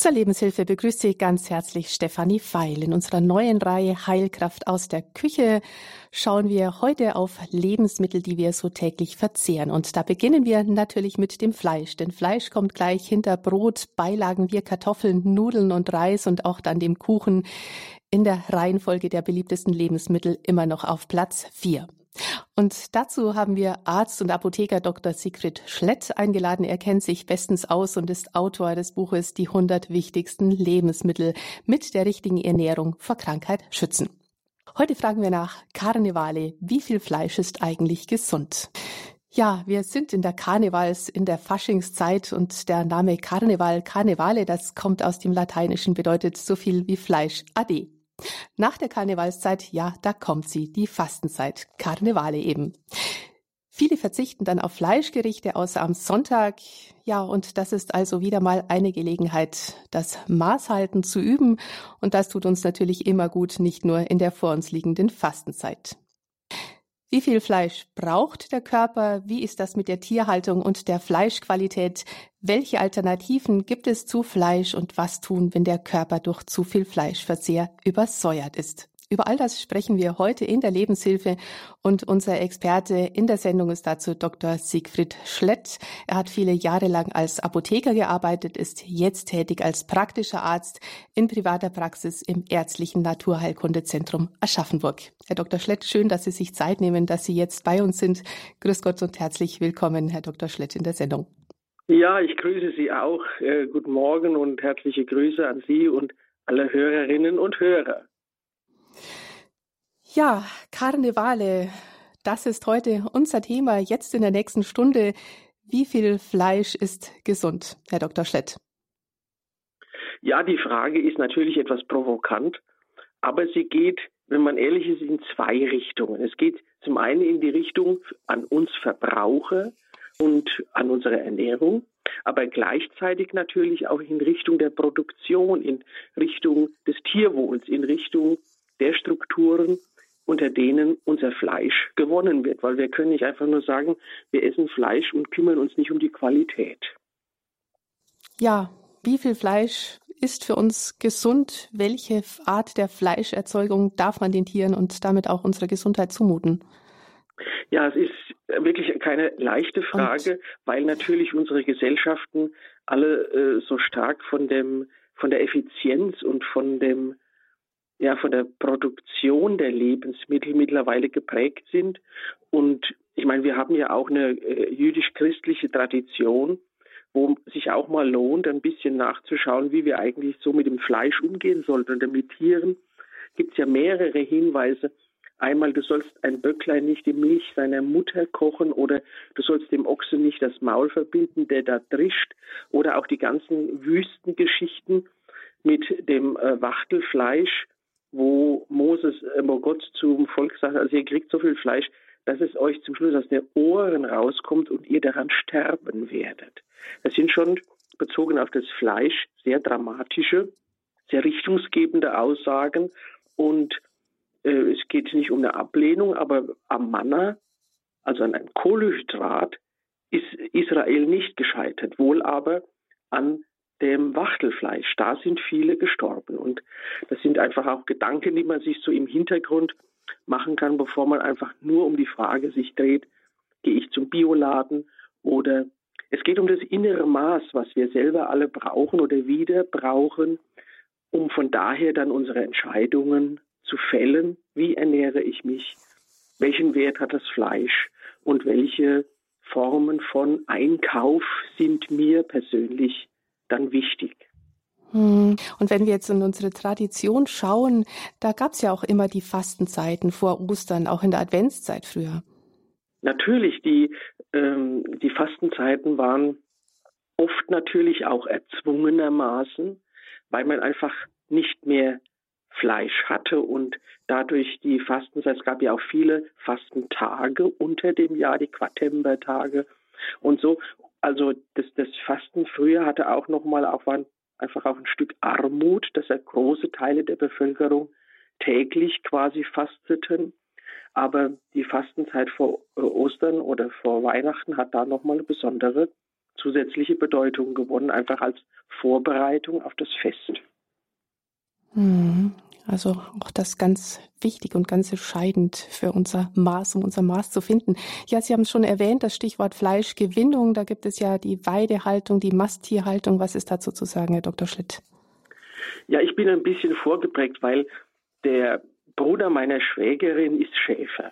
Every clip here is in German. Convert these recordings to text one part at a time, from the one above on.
Zur Lebenshilfe begrüßt Sie ganz herzlich Stefanie Feil. In unserer neuen Reihe Heilkraft aus der Küche schauen wir heute auf Lebensmittel, die wir so täglich verzehren. Und da beginnen wir natürlich mit dem Fleisch. Denn Fleisch kommt gleich hinter Brot, Beilagen wie Kartoffeln, Nudeln und Reis und auch dann dem Kuchen in der Reihenfolge der beliebtesten Lebensmittel immer noch auf Platz 4. Und dazu haben wir Arzt und Apotheker Dr. Sigrid Schlett eingeladen. Er kennt sich bestens aus und ist Autor des Buches Die 100 wichtigsten Lebensmittel mit der richtigen Ernährung vor Krankheit schützen. Heute fragen wir nach Karnevale. Wie viel Fleisch ist eigentlich gesund? Ja, wir sind in der Karnevals, in der Faschingszeit und der Name Karneval, Karnevale, das kommt aus dem Lateinischen, bedeutet so viel wie Fleisch. Ade. Nach der Karnevalszeit, ja, da kommt sie, die Fastenzeit, Karnevale eben. Viele verzichten dann auf Fleischgerichte außer am Sonntag. Ja, und das ist also wieder mal eine Gelegenheit, das Maßhalten zu üben. Und das tut uns natürlich immer gut, nicht nur in der vor uns liegenden Fastenzeit. Wie viel Fleisch braucht der Körper? Wie ist das mit der Tierhaltung und der Fleischqualität? Welche Alternativen gibt es zu Fleisch und was tun, wenn der Körper durch zu viel Fleischverzehr übersäuert ist? Über all das sprechen wir heute in der Lebenshilfe und unser Experte in der Sendung ist dazu Dr. Siegfried Schlett. Er hat viele Jahre lang als Apotheker gearbeitet, ist jetzt tätig als praktischer Arzt in privater Praxis im ärztlichen Naturheilkundezentrum Aschaffenburg. Herr Dr. Schlett, schön, dass Sie sich Zeit nehmen, dass Sie jetzt bei uns sind. Grüß Gott und herzlich willkommen, Herr Dr. Schlett, in der Sendung. Ja, ich grüße Sie auch. Äh, guten Morgen und herzliche Grüße an Sie und alle Hörerinnen und Hörer. Ja, Karnevale, das ist heute unser Thema. Jetzt in der nächsten Stunde. Wie viel Fleisch ist gesund, Herr Dr. Schlett? Ja, die Frage ist natürlich etwas provokant, aber sie geht, wenn man ehrlich ist, in zwei Richtungen. Es geht zum einen in die Richtung an uns Verbraucher und an unsere Ernährung, aber gleichzeitig natürlich auch in Richtung der Produktion, in Richtung des Tierwohls, in Richtung der Strukturen, unter denen unser Fleisch gewonnen wird, weil wir können nicht einfach nur sagen, wir essen Fleisch und kümmern uns nicht um die Qualität. Ja, wie viel Fleisch ist für uns gesund? Welche Art der Fleischerzeugung darf man den Tieren und damit auch unserer Gesundheit zumuten? Ja, es ist wirklich keine leichte Frage, und? weil natürlich unsere Gesellschaften alle äh, so stark von dem von der Effizienz und von dem ja von der Produktion der Lebensmittel mittlerweile geprägt sind. Und ich meine, wir haben ja auch eine äh, jüdisch-christliche Tradition, wo sich auch mal lohnt, ein bisschen nachzuschauen, wie wir eigentlich so mit dem Fleisch umgehen sollten. Und mit Tieren gibt es ja mehrere Hinweise. Einmal, du sollst ein Böcklein nicht die Milch seiner Mutter kochen oder du sollst dem Ochsen nicht das Maul verbinden, der da drischt. Oder auch die ganzen Wüstengeschichten mit dem äh, Wachtelfleisch, wo Moses, wo Gott zum Volk sagt, also ihr kriegt so viel Fleisch, dass es euch zum Schluss aus den Ohren rauskommt und ihr daran sterben werdet. Das sind schon bezogen auf das Fleisch sehr dramatische, sehr richtungsgebende Aussagen und äh, es geht nicht um eine Ablehnung, aber am Manna, also an einem Kohlenhydrat, ist Israel nicht gescheitert, wohl aber an dem Wachtelfleisch. Da sind viele gestorben. Und das sind einfach auch Gedanken, die man sich so im Hintergrund machen kann, bevor man einfach nur um die Frage sich dreht, gehe ich zum Bioladen oder es geht um das innere Maß, was wir selber alle brauchen oder wieder brauchen, um von daher dann unsere Entscheidungen zu fällen. Wie ernähre ich mich? Welchen Wert hat das Fleisch? Und welche Formen von Einkauf sind mir persönlich dann wichtig. Hm. Und wenn wir jetzt in unsere Tradition schauen, da gab es ja auch immer die Fastenzeiten vor Ostern, auch in der Adventszeit früher. Natürlich, die, ähm, die Fastenzeiten waren oft natürlich auch erzwungenermaßen, weil man einfach nicht mehr Fleisch hatte und dadurch die Fastenzeit, es gab ja auch viele Fastentage unter dem Jahr, die Quartembertage und so. Also das, das Fasten früher hatte auch nochmal einfach auch ein Stück Armut, dass er große Teile der Bevölkerung täglich quasi fasteten. Aber die Fastenzeit vor äh, Ostern oder vor Weihnachten hat da nochmal eine besondere zusätzliche Bedeutung gewonnen, einfach als Vorbereitung auf das Fest. Mhm. Also auch das ganz wichtig und ganz entscheidend für unser Maß, um unser Maß zu finden. Ja, Sie haben es schon erwähnt, das Stichwort Fleischgewinnung. Da gibt es ja die Weidehaltung, die Masttierhaltung. Was ist dazu zu sagen, Herr Dr. Schlitt? Ja, ich bin ein bisschen vorgeprägt, weil der Bruder meiner Schwägerin ist Schäfer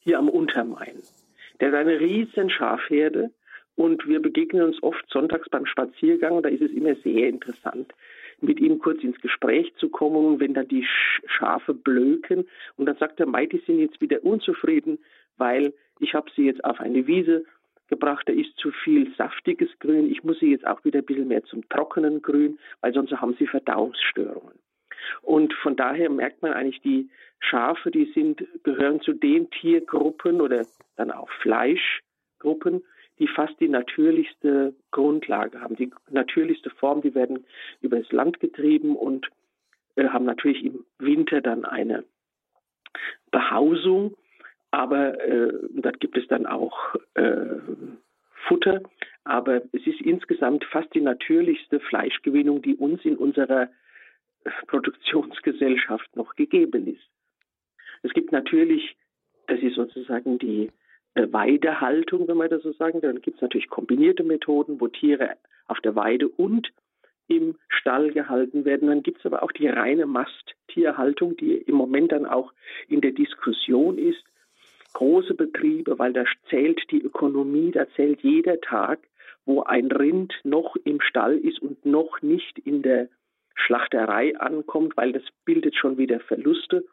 hier am Untermain. Der hat eine riesen Schafherde und wir begegnen uns oft sonntags beim Spaziergang und da ist es immer sehr interessant, mit ihm kurz ins Gespräch zu kommen wenn dann die Schafe blöken und dann sagt er, Mei, die sind jetzt wieder unzufrieden, weil ich habe sie jetzt auf eine Wiese gebracht, da ist zu viel saftiges Grün, ich muss sie jetzt auch wieder ein bisschen mehr zum trockenen Grün, weil sonst haben sie Verdauungsstörungen. Und von daher merkt man eigentlich, die Schafe, die sind, gehören zu den Tiergruppen oder dann auch Fleischgruppen, die fast die natürlichste Grundlage haben, die natürlichste Form, die werden übers Land getrieben und äh, haben natürlich im Winter dann eine Behausung, aber äh, da gibt es dann auch äh, Futter, aber es ist insgesamt fast die natürlichste Fleischgewinnung, die uns in unserer Produktionsgesellschaft noch gegeben ist. Es gibt natürlich, das ist sozusagen die äh, Weidehaltung, wenn man das so sagen will. Dann gibt es natürlich kombinierte Methoden, wo Tiere auf der Weide und im Stall gehalten werden. Dann gibt es aber auch die reine Masttierhaltung, die im Moment dann auch in der Diskussion ist. Große Betriebe, weil da zählt die Ökonomie, da zählt jeder Tag, wo ein Rind noch im Stall ist und noch nicht in der Schlachterei ankommt, weil das bildet schon wieder Verluste.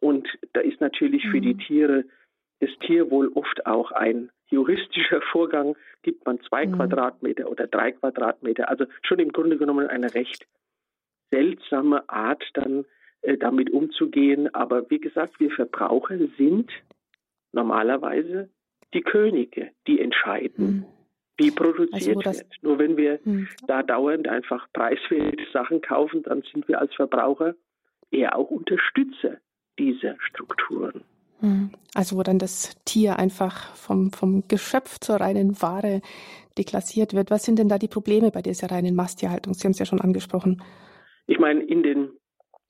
Und da ist natürlich für die mhm. Tiere das Tierwohl oft auch ein juristischer Vorgang. Gibt man zwei mhm. Quadratmeter oder drei Quadratmeter? Also schon im Grunde genommen eine recht seltsame Art, dann äh, damit umzugehen. Aber wie gesagt, wir Verbraucher sind normalerweise die Könige, die entscheiden. Mhm wie produziert also, wird. Nur wenn wir hm. da dauernd einfach preiswerte Sachen kaufen, dann sind wir als Verbraucher eher auch Unterstützer dieser Strukturen. Hm. Also wo dann das Tier einfach vom, vom Geschöpf zur reinen Ware deklassiert wird. Was sind denn da die Probleme bei dieser reinen Masttierhaltung? Sie haben es ja schon angesprochen. Ich meine, in den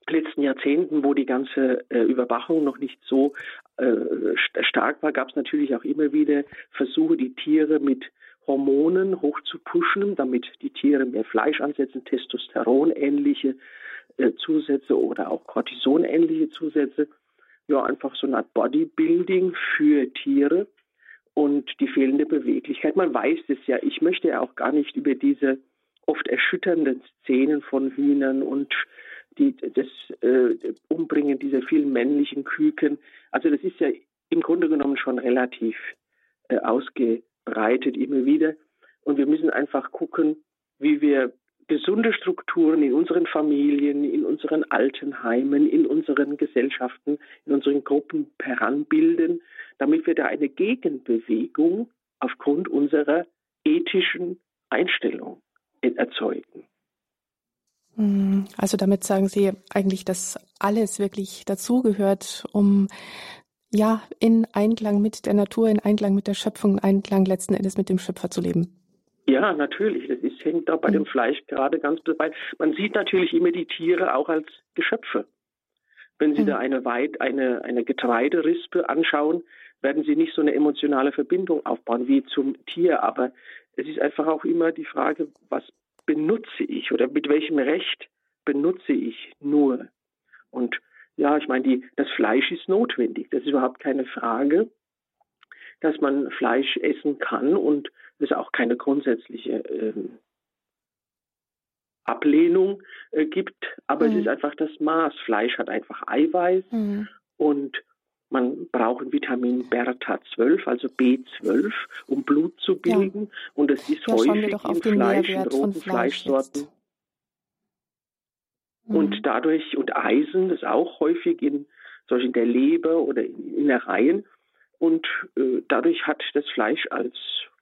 letzten Jahrzehnten, wo die ganze äh, Überwachung noch nicht so äh, stark war, gab es natürlich auch immer wieder Versuche, die Tiere mit Hormonen hoch zu pushen, damit die Tiere mehr Fleisch ansetzen, Testosteron-ähnliche äh, Zusätze oder auch Cortison-ähnliche Zusätze. Ja, einfach so eine Art Bodybuilding für Tiere und die fehlende Beweglichkeit. Man weiß es ja. Ich möchte ja auch gar nicht über diese oft erschütternden Szenen von Hühnern und die, das äh, Umbringen dieser vielen männlichen Küken. Also das ist ja im Grunde genommen schon relativ äh, ausge breitet immer wieder. Und wir müssen einfach gucken, wie wir gesunde Strukturen in unseren Familien, in unseren Altenheimen, in unseren Gesellschaften, in unseren Gruppen heranbilden, damit wir da eine Gegenbewegung aufgrund unserer ethischen Einstellung erzeugen. Hm, also damit sagen Sie eigentlich, dass alles wirklich dazugehört, um ja, in Einklang mit der Natur, in Einklang mit der Schöpfung, in Einklang letzten Endes mit dem Schöpfer zu leben. Ja, natürlich. Das ist, hängt auch bei dem Fleisch gerade ganz dabei. Man sieht natürlich immer die Tiere auch als Geschöpfe. Wenn Sie mhm. da eine, Weit, eine, eine Getreiderispe anschauen, werden Sie nicht so eine emotionale Verbindung aufbauen wie zum Tier. Aber es ist einfach auch immer die Frage, was benutze ich oder mit welchem Recht benutze ich nur? Und ja, ich meine, die, das Fleisch ist notwendig. Das ist überhaupt keine Frage, dass man Fleisch essen kann und es auch keine grundsätzliche äh, Ablehnung äh, gibt. Aber mhm. es ist einfach das Maß. Fleisch hat einfach Eiweiß mhm. und man braucht Vitamin Bertha 12, also B12, um Blut zu bilden. Ja. Und es ist ja, häufig in Fleisch, in roten Fleischsorten. Jetzt. Und mhm. dadurch, und Eisen ist auch häufig in solchen der Leber oder in Innereien. Und äh, dadurch hat das Fleisch als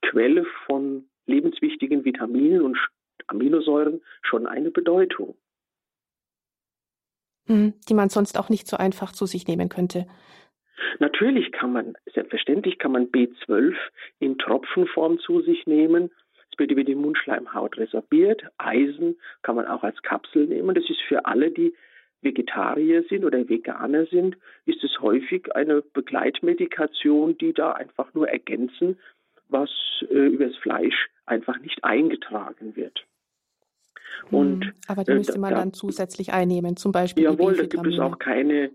Quelle von lebenswichtigen Vitaminen und Aminosäuren schon eine Bedeutung. Mhm, die man sonst auch nicht so einfach zu sich nehmen könnte. Natürlich kann man, selbstverständlich kann man B12 in Tropfenform zu sich nehmen. Es wird über die Mundschleimhaut resorbiert. Eisen kann man auch als Kapsel nehmen. Das ist für alle, die Vegetarier sind oder Veganer sind, ist es häufig eine Begleitmedikation, die da einfach nur ergänzen, was äh, übers Fleisch einfach nicht eingetragen wird. Hm, Und, Aber die äh, müsste man da, dann zusätzlich einnehmen, zum Beispiel. Jawohl, da gibt es auch keine,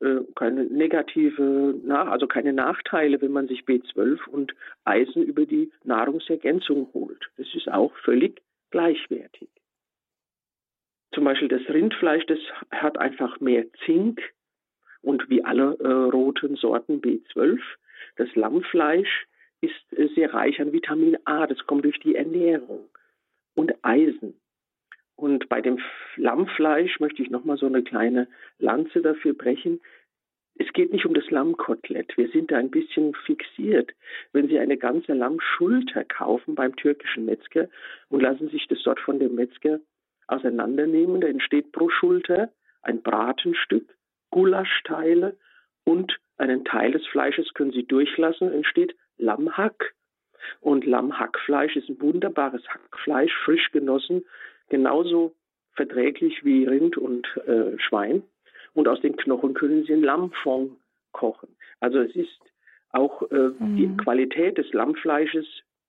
äh, keine negative, also keine Nachteile, wenn man sich B12 und Eisen über die Nahrungsergänzung holt. Das ist auch völlig gleichwertig. Zum Beispiel das Rindfleisch, das hat einfach mehr Zink und wie alle äh, roten Sorten B12. Das Lammfleisch ist äh, sehr reich an Vitamin A, das kommt durch die Ernährung und Eisen. Und bei dem Lammfleisch möchte ich nochmal so eine kleine Lanze dafür brechen. Es geht nicht um das Lammkotelett. Wir sind da ein bisschen fixiert. Wenn Sie eine ganze Lammschulter kaufen beim türkischen Metzger und lassen sich das dort von dem Metzger auseinandernehmen. Da entsteht pro Schulter ein Bratenstück, Gulaschteile und einen Teil des Fleisches können Sie durchlassen, entsteht Lammhack. Und Lammhackfleisch ist ein wunderbares Hackfleisch, frisch genossen, genauso verträglich wie Rind und äh, Schwein. Und aus den Knochen können Sie ein Lammfond kochen. Also es ist auch äh, mhm. die Qualität des Lammfleisches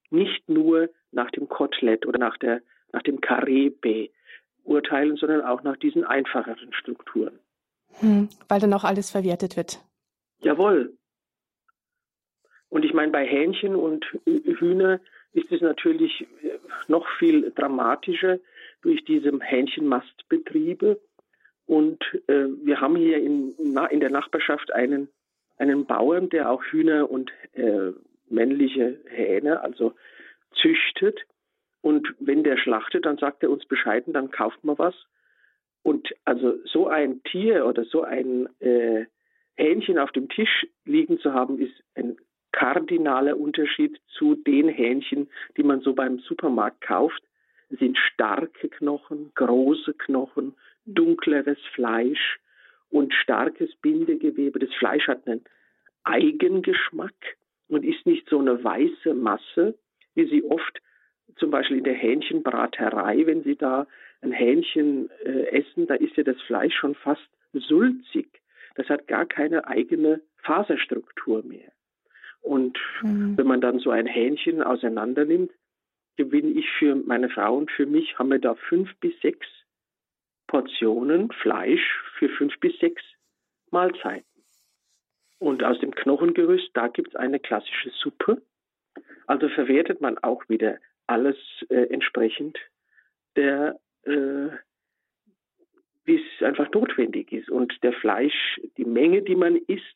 nicht nur nach dem Kotelett oder nach, der, nach dem Karebe urteilen, sondern auch nach diesen einfacheren Strukturen. Hm, weil dann auch alles verwertet wird. Jawohl. Und ich meine, bei Hähnchen und Hühner ist es natürlich äh, noch viel dramatischer durch diese Hähnchenmastbetriebe. Und äh, wir haben hier in, in der Nachbarschaft einen, einen Bauern, der auch Hühner und äh, männliche Hähne, also züchtet. Und wenn der schlachtet, dann sagt er uns Bescheid dann kauft man was. Und also so ein Tier oder so ein äh, Hähnchen auf dem Tisch liegen zu haben, ist ein kardinaler Unterschied zu den Hähnchen, die man so beim Supermarkt kauft. Es sind starke Knochen, große Knochen, dunkleres Fleisch und starkes Bindegewebe. Das Fleisch hat einen Eigengeschmack und ist nicht so eine weiße Masse, wie sie oft zum Beispiel in der Hähnchenbraterei, wenn Sie da ein Hähnchen äh, essen, da ist ja das Fleisch schon fast sulzig. Das hat gar keine eigene Faserstruktur mehr. Und mhm. wenn man dann so ein Hähnchen auseinander nimmt, gewinne ich für meine Frau und für mich, haben wir da fünf bis sechs Portionen Fleisch für fünf bis sechs Mahlzeiten. Und aus dem Knochengerüst, da gibt es eine klassische Suppe. Also verwertet man auch wieder alles äh, entsprechend der, äh, wie es einfach notwendig ist. Und der Fleisch, die Menge, die man isst,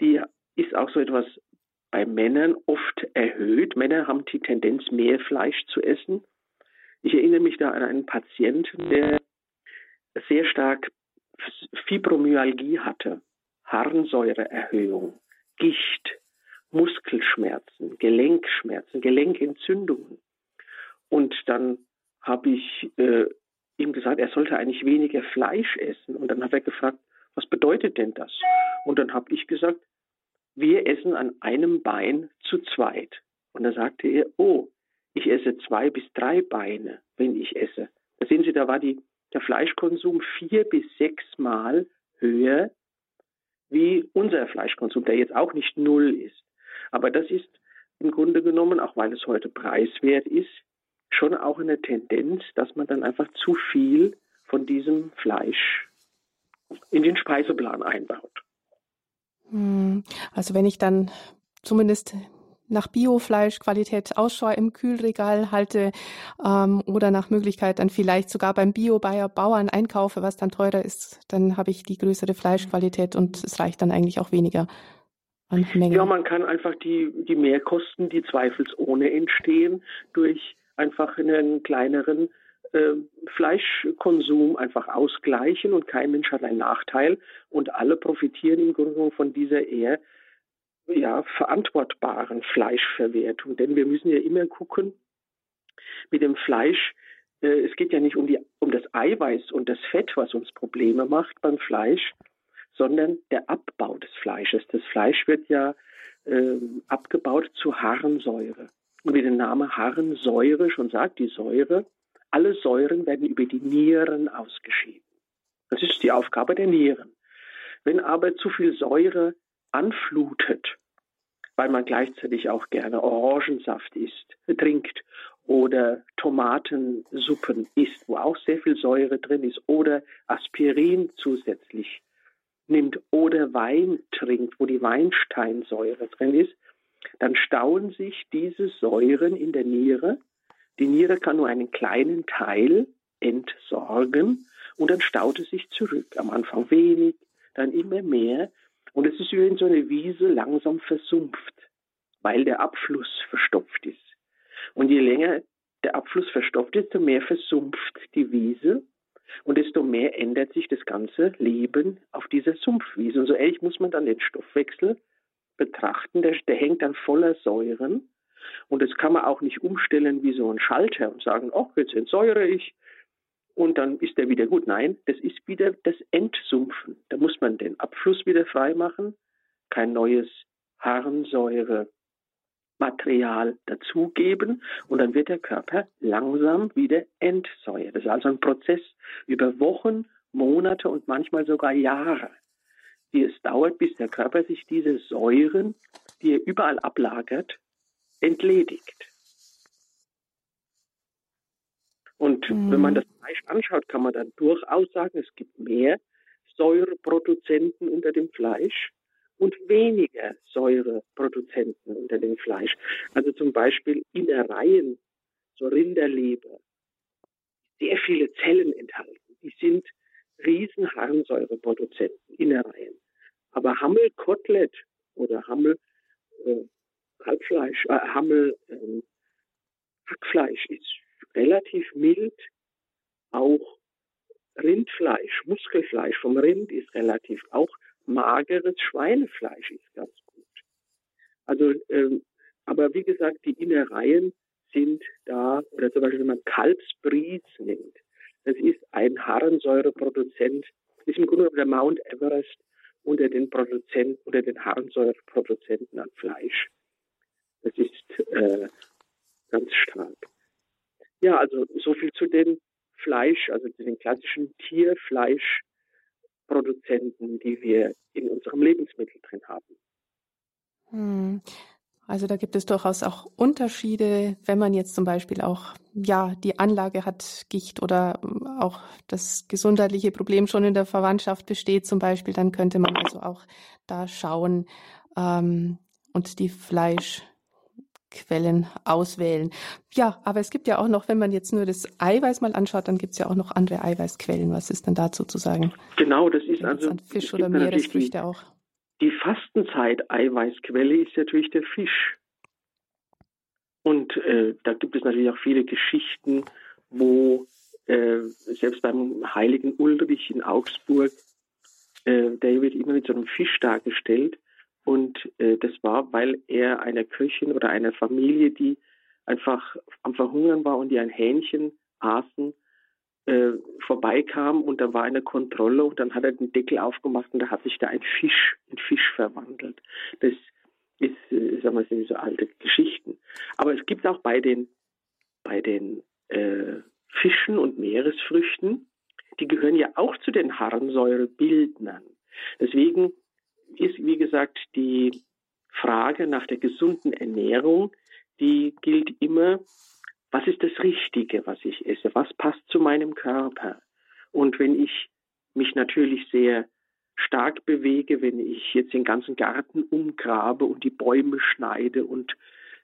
die ist auch so etwas bei Männern oft erhöht. Männer haben die Tendenz, mehr Fleisch zu essen. Ich erinnere mich da an einen Patienten, der sehr stark Fibromyalgie hatte, Harnsäureerhöhung, Gicht, Muskelschmerzen, Gelenkschmerzen, Gelenkentzündungen. Und dann habe ich äh, ihm gesagt, er sollte eigentlich weniger Fleisch essen. Und dann hat er gefragt, was bedeutet denn das? Und dann habe ich gesagt, wir essen an einem Bein zu zweit. Und da sagte er, oh, ich esse zwei bis drei Beine, wenn ich esse. Da sehen Sie, da war die, der Fleischkonsum vier bis sechs Mal höher wie unser Fleischkonsum, der jetzt auch nicht null ist. Aber das ist im Grunde genommen, auch weil es heute preiswert ist, schon auch eine Tendenz, dass man dann einfach zu viel von diesem Fleisch in den Speiseplan einbaut. Hm, also wenn ich dann zumindest nach Biofleischqualität Ausschau im Kühlregal halte ähm, oder nach Möglichkeit dann vielleicht sogar beim Bio-Bauern einkaufe, was dann teurer ist, dann habe ich die größere Fleischqualität und es reicht dann eigentlich auch weniger. Ja, man kann einfach die, die Mehrkosten, die zweifelsohne entstehen, durch einfach einen kleineren äh, Fleischkonsum einfach ausgleichen und kein Mensch hat einen Nachteil und alle profitieren im Grunde genommen von dieser eher ja, verantwortbaren Fleischverwertung. Denn wir müssen ja immer gucken, mit dem Fleisch, äh, es geht ja nicht um, die, um das Eiweiß und das Fett, was uns Probleme macht beim Fleisch, sondern der Abbau des Fleisches. Das Fleisch wird ja äh, abgebaut zu Harnsäure. Und wie der Name Harnsäure schon sagt, die Säure, alle Säuren werden über die Nieren ausgeschieden. Das ist die Aufgabe der Nieren. Wenn aber zu viel Säure anflutet, weil man gleichzeitig auch gerne Orangensaft isst, trinkt oder Tomatensuppen isst, wo auch sehr viel Säure drin ist, oder Aspirin zusätzlich nimmt oder Wein trinkt, wo die Weinsteinsäure drin ist, dann stauen sich diese Säuren in der Niere. Die Niere kann nur einen kleinen Teil entsorgen und dann staut es sich zurück. Am Anfang wenig, dann immer mehr. Und es ist wie wenn so eine Wiese langsam versumpft, weil der Abfluss verstopft ist. Und je länger der Abfluss verstopft ist, desto mehr versumpft die Wiese und desto mehr ändert sich das ganze Leben auf dieser Sumpfwiese. Und so ähnlich muss man dann den Stoffwechsel betrachten. Der, der hängt dann voller Säuren. Und das kann man auch nicht umstellen wie so ein Schalter und sagen, oh, jetzt entsäure ich und dann ist der wieder gut. Nein, das ist wieder das Entsumpfen. Da muss man den Abfluss wieder frei machen, kein neues Harnsäurematerial dazugeben und dann wird der Körper langsam wieder entsäuert. Das ist also ein Prozess über Wochen, Monate und manchmal sogar Jahre wie es dauert, bis der Körper sich diese Säuren, die er überall ablagert, entledigt. Und mhm. wenn man das Fleisch anschaut, kann man dann durchaus sagen, es gibt mehr Säureproduzenten unter dem Fleisch und weniger Säureproduzenten unter dem Fleisch. Also zum Beispiel Innereien, so Rinderleber, sehr viele Zellen enthalten. Die sind riesen Harnsäureproduzenten, Innereien. Aber Hammelkotelett oder Hammel äh, Halbfleisch, äh, Hammel äh, Hackfleisch ist relativ mild. Auch Rindfleisch, Muskelfleisch vom Rind ist relativ, auch mageres Schweinefleisch ist ganz gut. Also, ähm, aber wie gesagt, die Innereien sind da, oder zum Beispiel, wenn man Kalbsbries nimmt, das ist ein Harnsäureproduzent, ist im Grunde der Mount Everest unter den Produzenten, unter den Harnsäureproduzenten an Fleisch. Das ist äh, ganz stark. Ja, also so viel zu den Fleisch, also zu den klassischen Tierfleischproduzenten, die wir in unserem Lebensmittel drin haben. Hm. Also da gibt es durchaus auch Unterschiede, wenn man jetzt zum Beispiel auch ja die Anlage hat, Gicht oder ähm, auch das gesundheitliche Problem schon in der Verwandtschaft besteht zum Beispiel, dann könnte man also auch da schauen ähm, und die Fleischquellen auswählen. Ja, aber es gibt ja auch noch, wenn man jetzt nur das Eiweiß mal anschaut, dann gibt es ja auch noch andere Eiweißquellen. Was ist denn dazu zu sagen? Genau, das ist also Fisch oder Meeresfrüchte auch. Die Fastenzeit-Eiweißquelle ist natürlich der Fisch. Und äh, da gibt es natürlich auch viele Geschichten, wo äh, selbst beim heiligen Ulrich in Augsburg, äh, der wird immer mit so einem Fisch dargestellt. Und äh, das war, weil er einer Köchin oder einer Familie, die einfach am Verhungern war und die ein Hähnchen aßen, äh, vorbeikam und da war eine Kontrolle und dann hat er den Deckel aufgemacht und da hat sich da ein Fisch in Fisch verwandelt. Das ist, äh, sagen wir, sind so alte Geschichten. Aber es gibt auch bei den, bei den äh, Fischen und Meeresfrüchten, die gehören ja auch zu den Harnsäurebildnern. Deswegen ist, wie gesagt, die Frage nach der gesunden Ernährung, die gilt immer was ist das Richtige, was ich esse? Was passt zu meinem Körper? Und wenn ich mich natürlich sehr stark bewege, wenn ich jetzt den ganzen Garten umgrabe und die Bäume schneide und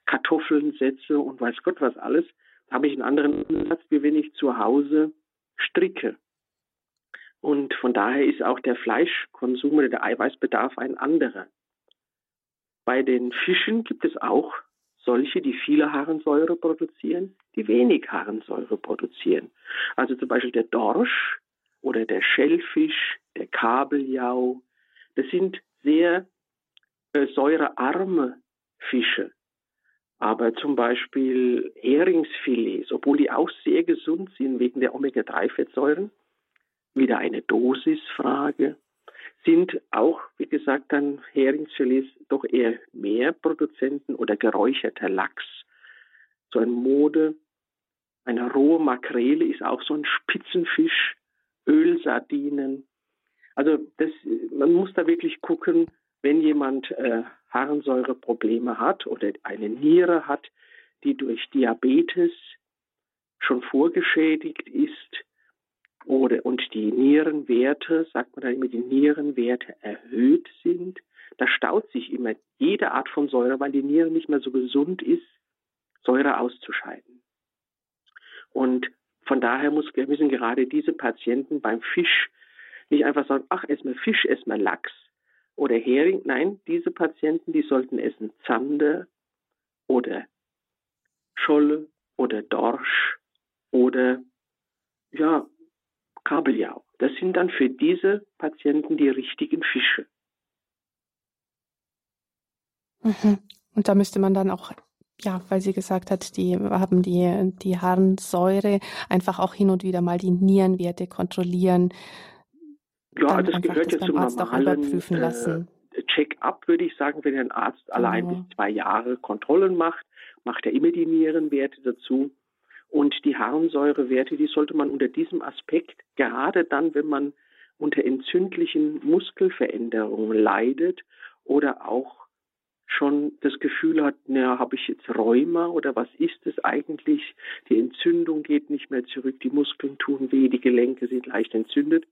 Kartoffeln setze und weiß Gott was alles, habe ich einen anderen Ansatz, wie wenn ich zu Hause stricke. Und von daher ist auch der Fleischkonsum oder der Eiweißbedarf ein anderer. Bei den Fischen gibt es auch solche, die viele Harnsäure produzieren, die wenig Harnsäure produzieren. Also zum Beispiel der Dorsch oder der Schellfisch, der Kabeljau, das sind sehr äh, säurearme Fische. Aber zum Beispiel Heringsfilets, obwohl die auch sehr gesund sind wegen der Omega-3-Fettsäuren, wieder eine Dosisfrage sind auch, wie gesagt, dann Heringsfilets doch eher mehr Produzenten oder geräucherter Lachs so ein Mode. Eine rohe Makrele ist auch so ein Spitzenfisch, Ölsardinen. Also das, man muss da wirklich gucken, wenn jemand äh, Harnsäureprobleme hat oder eine Niere hat, die durch Diabetes schon vorgeschädigt ist oder und die Nierenwerte, sagt man dann immer, die Nierenwerte erhöht sind, da staut sich immer jede Art von Säure, weil die Niere nicht mehr so gesund ist, Säure auszuscheiden. Und von daher müssen gerade diese Patienten beim Fisch nicht einfach sagen, ach, ess mal Fisch, ess mal Lachs oder Hering. Nein, diese Patienten, die sollten essen Zander oder Scholle oder Dorsch oder ja, Kabeljau. Das sind dann für diese Patienten die richtigen Fische. Mhm. Und da müsste man dann auch, ja, weil sie gesagt hat, die haben die, die Harnsäure, einfach auch hin und wieder mal die Nierenwerte kontrollieren. Ja, das gehört ja zum normalen äh, Check-up, würde ich sagen, wenn ein Arzt genau. allein bis zwei Jahre Kontrollen macht, macht er immer die Nierenwerte dazu. Und die Harnsäurewerte, die sollte man unter diesem Aspekt, gerade dann, wenn man unter entzündlichen Muskelveränderungen leidet oder auch schon das Gefühl hat, na, habe ich jetzt Rheuma oder was ist es eigentlich? Die Entzündung geht nicht mehr zurück, die Muskeln tun weh, die Gelenke sind leicht entzündet.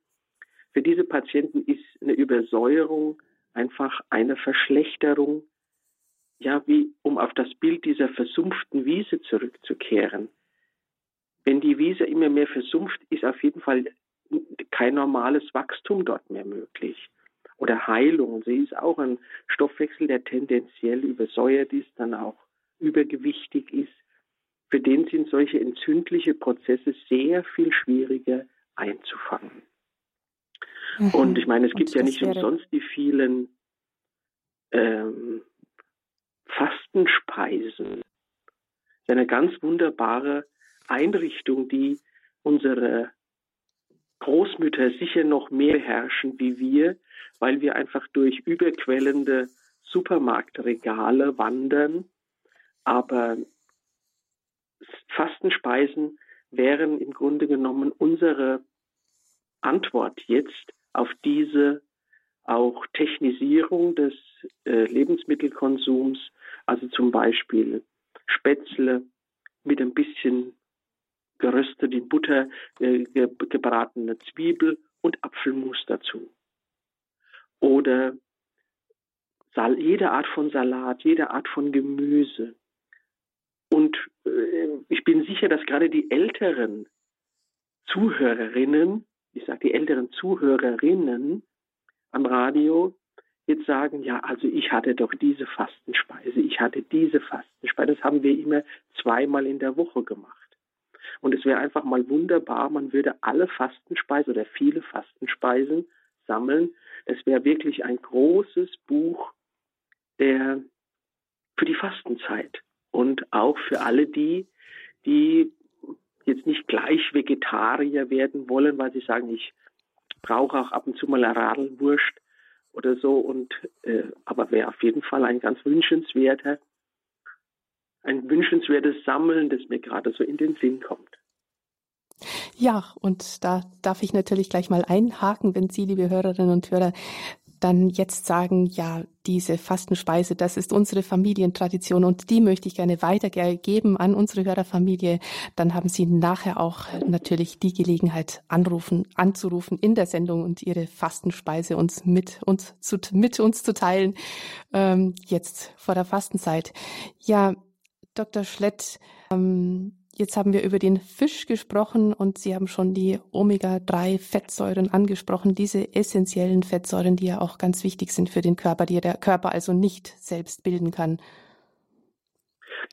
Für diese Patienten ist eine Übersäuerung einfach eine Verschlechterung, ja, wie um auf das Bild dieser versumpften Wiese zurückzukehren. Wenn die Wiese immer mehr versumpft, ist auf jeden Fall kein normales Wachstum dort mehr möglich oder Heilung. Sie ist auch ein Stoffwechsel, der tendenziell übersäuert ist, dann auch übergewichtig ist. Für den sind solche entzündliche Prozesse sehr viel schwieriger einzufangen. Mhm. Und ich meine, es gibt ja nicht umsonst die vielen ähm, Fastenspeisen. Das ist eine ganz wunderbare Einrichtung, die unsere Großmütter sicher noch mehr beherrschen wie wir, weil wir einfach durch überquellende Supermarktregale wandern. Aber Fastenspeisen wären im Grunde genommen unsere Antwort jetzt auf diese auch Technisierung des äh, Lebensmittelkonsums, also zum Beispiel Spätzle mit ein bisschen geröstet in Butter äh, gebratene Zwiebel und Apfelmus dazu. Oder jede Art von Salat, jede Art von Gemüse. Und äh, ich bin sicher, dass gerade die älteren Zuhörerinnen, ich sage die älteren Zuhörerinnen am Radio, jetzt sagen, ja, also ich hatte doch diese Fastenspeise, ich hatte diese Fastenspeise. Das haben wir immer zweimal in der Woche gemacht. Und es wäre einfach mal wunderbar, man würde alle Fastenspeisen oder viele Fastenspeisen sammeln. Es wäre wirklich ein großes Buch der, für die Fastenzeit und auch für alle die, die jetzt nicht gleich Vegetarier werden wollen, weil sie sagen, ich brauche auch ab und zu mal eine Radelwurst oder so und äh, aber wäre auf jeden Fall ein ganz wünschenswerter ein wünschenswertes Sammeln, das mir gerade so in den Sinn kommt. Ja, und da darf ich natürlich gleich mal einhaken, wenn Sie, liebe Hörerinnen und Hörer, dann jetzt sagen, ja, diese Fastenspeise, das ist unsere Familientradition und die möchte ich gerne weitergeben an unsere Hörerfamilie. Dann haben Sie nachher auch natürlich die Gelegenheit, anrufen, anzurufen in der Sendung und Ihre Fastenspeise uns mit uns zu, mit uns zu teilen, ähm, jetzt vor der Fastenzeit. Ja, Dr. Schlett, ähm, jetzt haben wir über den Fisch gesprochen und Sie haben schon die Omega-3-Fettsäuren angesprochen, diese essentiellen Fettsäuren, die ja auch ganz wichtig sind für den Körper, die der Körper also nicht selbst bilden kann.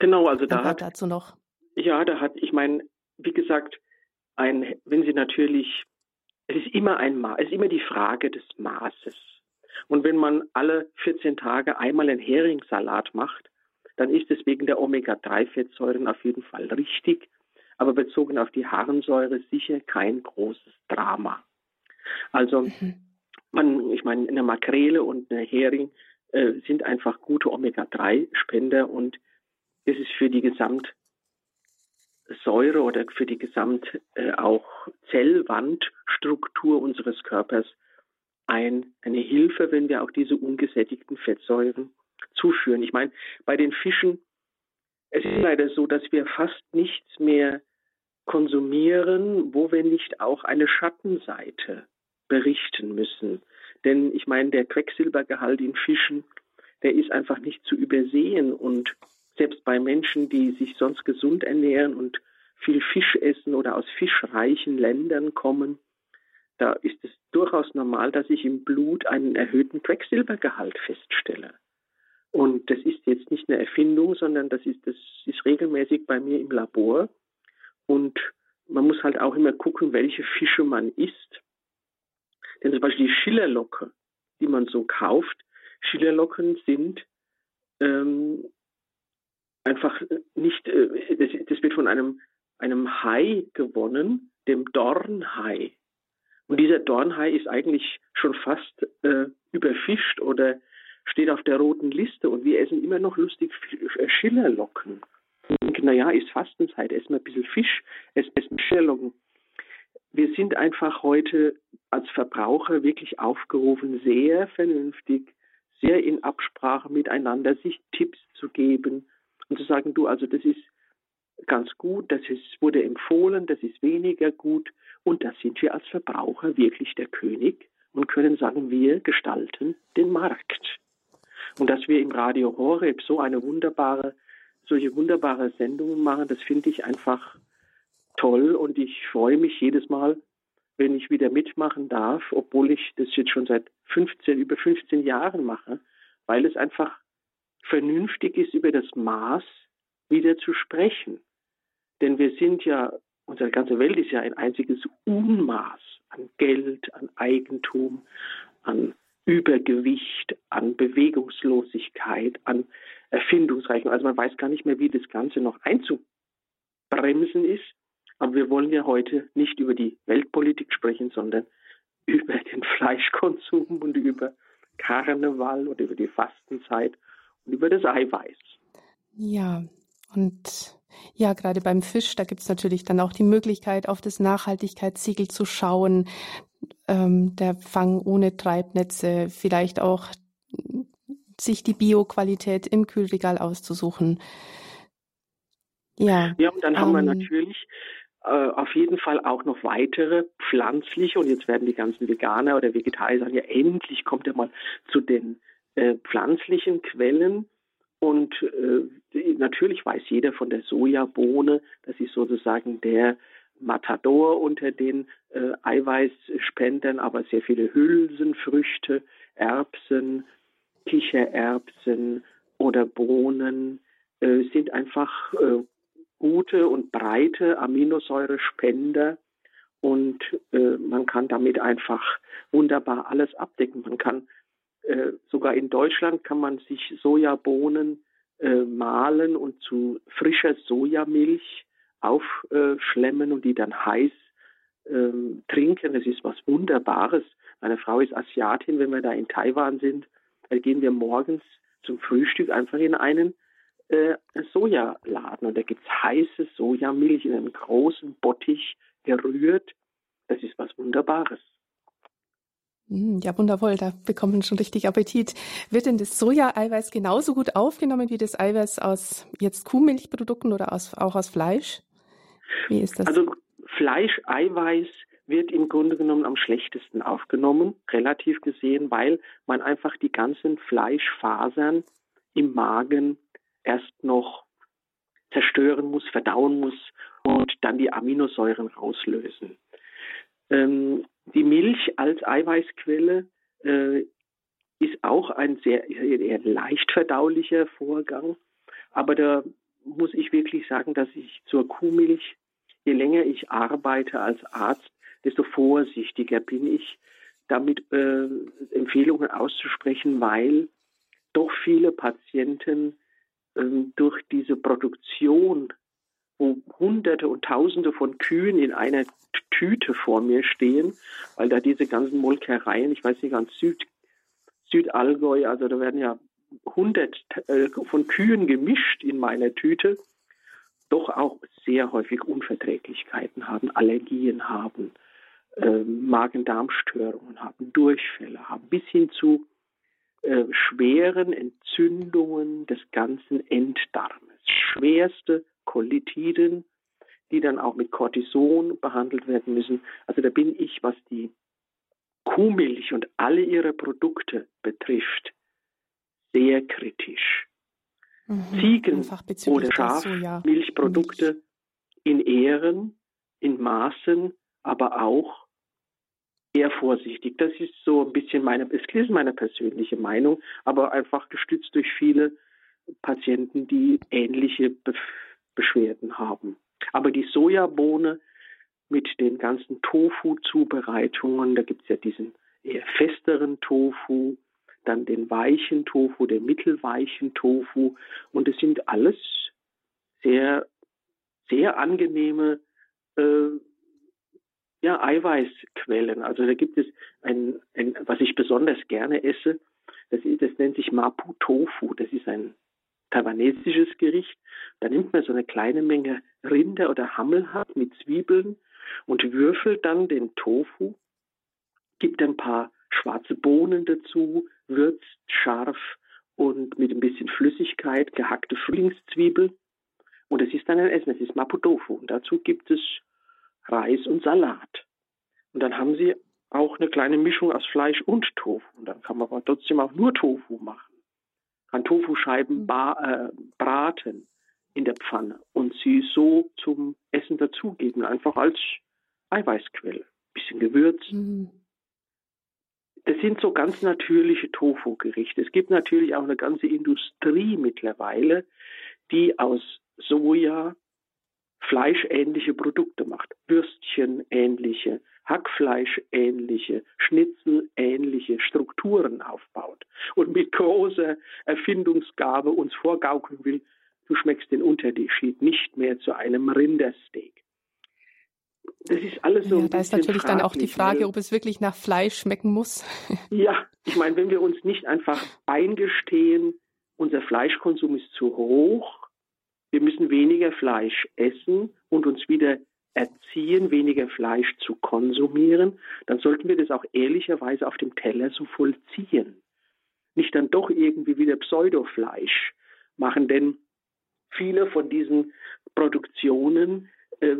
Genau, also da hat dazu noch. Ja, da hat, ich meine, wie gesagt, ein, wenn Sie natürlich, es ist immer ein Maß, es ist immer die Frage des Maßes. Und wenn man alle 14 Tage einmal einen Heringssalat macht, dann ist es wegen der Omega-3-Fettsäuren auf jeden Fall richtig, aber bezogen auf die Harnsäure sicher kein großes Drama. Also mhm. man, ich meine, eine Makrele und eine Hering äh, sind einfach gute Omega-3-Spender und das ist für die Gesamt Säure oder für die gesamt äh, auch Zellwandstruktur unseres Körpers ein, eine Hilfe, wenn wir auch diese ungesättigten Fettsäuren zuführen. Ich meine, bei den Fischen, es ist leider so, dass wir fast nichts mehr konsumieren, wo wir nicht auch eine Schattenseite berichten müssen. Denn ich meine, der Quecksilbergehalt in Fischen, der ist einfach nicht zu übersehen. Und selbst bei Menschen, die sich sonst gesund ernähren und viel Fisch essen oder aus fischreichen Ländern kommen, da ist es durchaus normal, dass ich im Blut einen erhöhten Quecksilbergehalt feststelle. Und das ist jetzt nicht eine Erfindung, sondern das ist, das ist regelmäßig bei mir im Labor. Und man muss halt auch immer gucken, welche Fische man isst. Denn zum Beispiel die Schillerlocke, die man so kauft, Schillerlocken sind ähm, einfach nicht, äh, das, das, wird von einem, einem Hai gewonnen, dem Dornhai. Und dieser Dornhai ist eigentlich schon fast äh, überfischt oder steht auf der roten Liste und wir essen immer noch lustig Schillerlocken. Und naja, ist Fastenzeit, essen wir ein bisschen Fisch, essen Schillerlocken. Wir sind einfach heute als Verbraucher wirklich aufgerufen, sehr vernünftig, sehr in Absprache miteinander, sich Tipps zu geben und zu sagen, du, also das ist ganz gut, das ist, wurde empfohlen, das ist weniger gut und da sind wir als Verbraucher wirklich der König und können sagen, wir gestalten den Markt. Und dass wir im Radio Horeb so eine wunderbare, solche wunderbare Sendungen machen, das finde ich einfach toll und ich freue mich jedes Mal, wenn ich wieder mitmachen darf, obwohl ich das jetzt schon seit 15, über 15 Jahren mache, weil es einfach vernünftig ist, über das Maß wieder zu sprechen. Denn wir sind ja, unsere ganze Welt ist ja ein einziges Unmaß an Geld, an Eigentum, an Übergewicht, an Bewegungslosigkeit, an Erfindungsreichtum. Also man weiß gar nicht mehr, wie das Ganze noch einzubremsen ist. Aber wir wollen ja heute nicht über die Weltpolitik sprechen, sondern über den Fleischkonsum und über Karneval und über die Fastenzeit und über das Eiweiß. Ja, und ja, gerade beim Fisch, da gibt es natürlich dann auch die Möglichkeit, auf das Nachhaltigkeitssiegel zu schauen. Ähm, der Fang ohne Treibnetze, vielleicht auch sich die Bioqualität im Kühlregal auszusuchen. Ja, ja und dann ähm, haben wir ähm, natürlich äh, auf jeden Fall auch noch weitere pflanzliche, und jetzt werden die ganzen Veganer oder Vegetarier sagen, ja endlich kommt er mal zu den äh, pflanzlichen Quellen. Und äh, natürlich weiß jeder von der Sojabohne, das ist sozusagen der Matador unter den äh, Eiweißspendern, aber sehr viele Hülsenfrüchte, Erbsen, Kichererbsen oder Bohnen äh, sind einfach äh, gute und breite Aminosäurespender und äh, man kann damit einfach wunderbar alles abdecken. Man kann äh, sogar in Deutschland kann man sich Sojabohnen äh, mahlen und zu frischer Sojamilch aufschlemmen und die dann heiß ähm, trinken. Das ist was Wunderbares. Meine Frau ist Asiatin, wenn wir da in Taiwan sind, gehen wir morgens zum Frühstück einfach in einen äh, Sojaladen und da gibt es heiße Sojamilch in einem großen Bottich gerührt. Das ist was Wunderbares. Hm, ja, wundervoll, da bekommt man schon richtig Appetit. Wird denn das Soja-Eiweiß genauso gut aufgenommen wie das Eiweiß aus jetzt Kuhmilchprodukten oder aus, auch aus Fleisch? Wie ist das? Also Fleischeiweiß wird im Grunde genommen am schlechtesten aufgenommen, relativ gesehen, weil man einfach die ganzen Fleischfasern im Magen erst noch zerstören muss, verdauen muss und dann die Aminosäuren rauslösen. Ähm, die Milch als Eiweißquelle äh, ist auch ein sehr eher leicht verdaulicher Vorgang. Aber da muss ich wirklich sagen, dass ich zur Kuhmilch, je länger ich arbeite als Arzt, desto vorsichtiger bin ich, damit äh, Empfehlungen auszusprechen, weil doch viele Patienten äh, durch diese Produktion wo Hunderte und Tausende von Kühen in einer Tüte vor mir stehen, weil da diese ganzen Molkereien, ich weiß nicht ganz, Süd, Südallgäu, also da werden ja hundert äh, von Kühen gemischt in meiner Tüte. doch auch sehr häufig Unverträglichkeiten haben, Allergien haben, äh, Magen-Darm-Störungen haben, Durchfälle haben, bis hin zu äh, schweren Entzündungen des ganzen Enddarmes. Schwerste Kolitiden, die dann auch mit Cortison behandelt werden müssen. Also da bin ich, was die Kuhmilch und alle ihre Produkte betrifft, sehr kritisch. Mhm, Ziegen- oder Schafmilchprodukte in Ehren, in Maßen, aber auch eher vorsichtig. Das ist so ein bisschen meine, es ist meine persönliche Meinung, aber einfach gestützt durch viele Patienten, die ähnliche Be Beschwerden haben. Aber die Sojabohne mit den ganzen Tofu-Zubereitungen, da gibt es ja diesen eher festeren Tofu, dann den weichen Tofu, den mittelweichen Tofu und es sind alles sehr, sehr angenehme äh, ja, Eiweißquellen. Also da gibt es ein, ein, was ich besonders gerne esse, das, das nennt sich Mapu Tofu. Das ist ein taiwanesisches Gericht. Da nimmt man so eine kleine Menge Rinder oder Hammelhack mit Zwiebeln und würfelt dann den Tofu, gibt ein paar schwarze Bohnen dazu, würzt scharf und mit ein bisschen Flüssigkeit gehackte Frühlingszwiebel. Und es ist dann ein Essen, es ist Mapo Tofu. Und dazu gibt es Reis und Salat. Und dann haben sie auch eine kleine Mischung aus Fleisch und Tofu. Und dann kann man aber trotzdem auch nur Tofu machen. Kann Tofuscheiben mhm. äh, braten in der Pfanne und sie so zum Essen dazugeben, einfach als Eiweißquelle. Bisschen Gewürz. Mhm. Das sind so ganz natürliche Tofu-Gerichte. Es gibt natürlich auch eine ganze Industrie mittlerweile, die aus Soja fleischähnliche Produkte macht. Würstchen ähnliche, Hackfleisch ähnliche, Schnitzel ähnliche Strukturen aufbaut und mit großer Erfindungsgabe uns vorgaukeln will, du schmeckst den Unterschied nicht mehr zu einem Rindersteak. Das ist alles so. Ja, da ist natürlich dann auch die Frage, ob es wirklich nach Fleisch schmecken muss. ja, ich meine, wenn wir uns nicht einfach eingestehen, unser Fleischkonsum ist zu hoch, wir müssen weniger Fleisch essen und uns wieder erziehen, weniger Fleisch zu konsumieren, dann sollten wir das auch ehrlicherweise auf dem Teller so vollziehen. Nicht dann doch irgendwie wieder Pseudofleisch machen, denn viele von diesen Produktionen äh,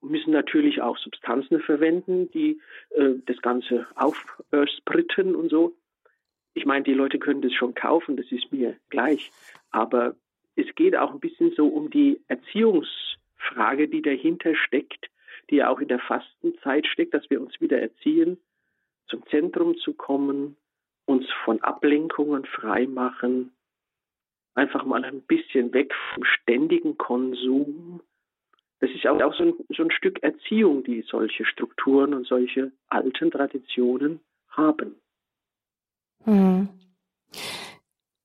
müssen natürlich auch Substanzen verwenden, die äh, das Ganze aufspritten und so. Ich meine, die Leute können das schon kaufen, das ist mir gleich. Aber es geht auch ein bisschen so um die Erziehungsfrage, die dahinter steckt, die ja auch in der Fastenzeit steckt, dass wir uns wieder erziehen, zum Zentrum zu kommen, uns von Ablenkungen freimachen, einfach mal ein bisschen weg vom ständigen Konsum. Das ist auch, so, ein, so ein Stück Erziehung, die solche Strukturen und solche alten Traditionen haben. Hm.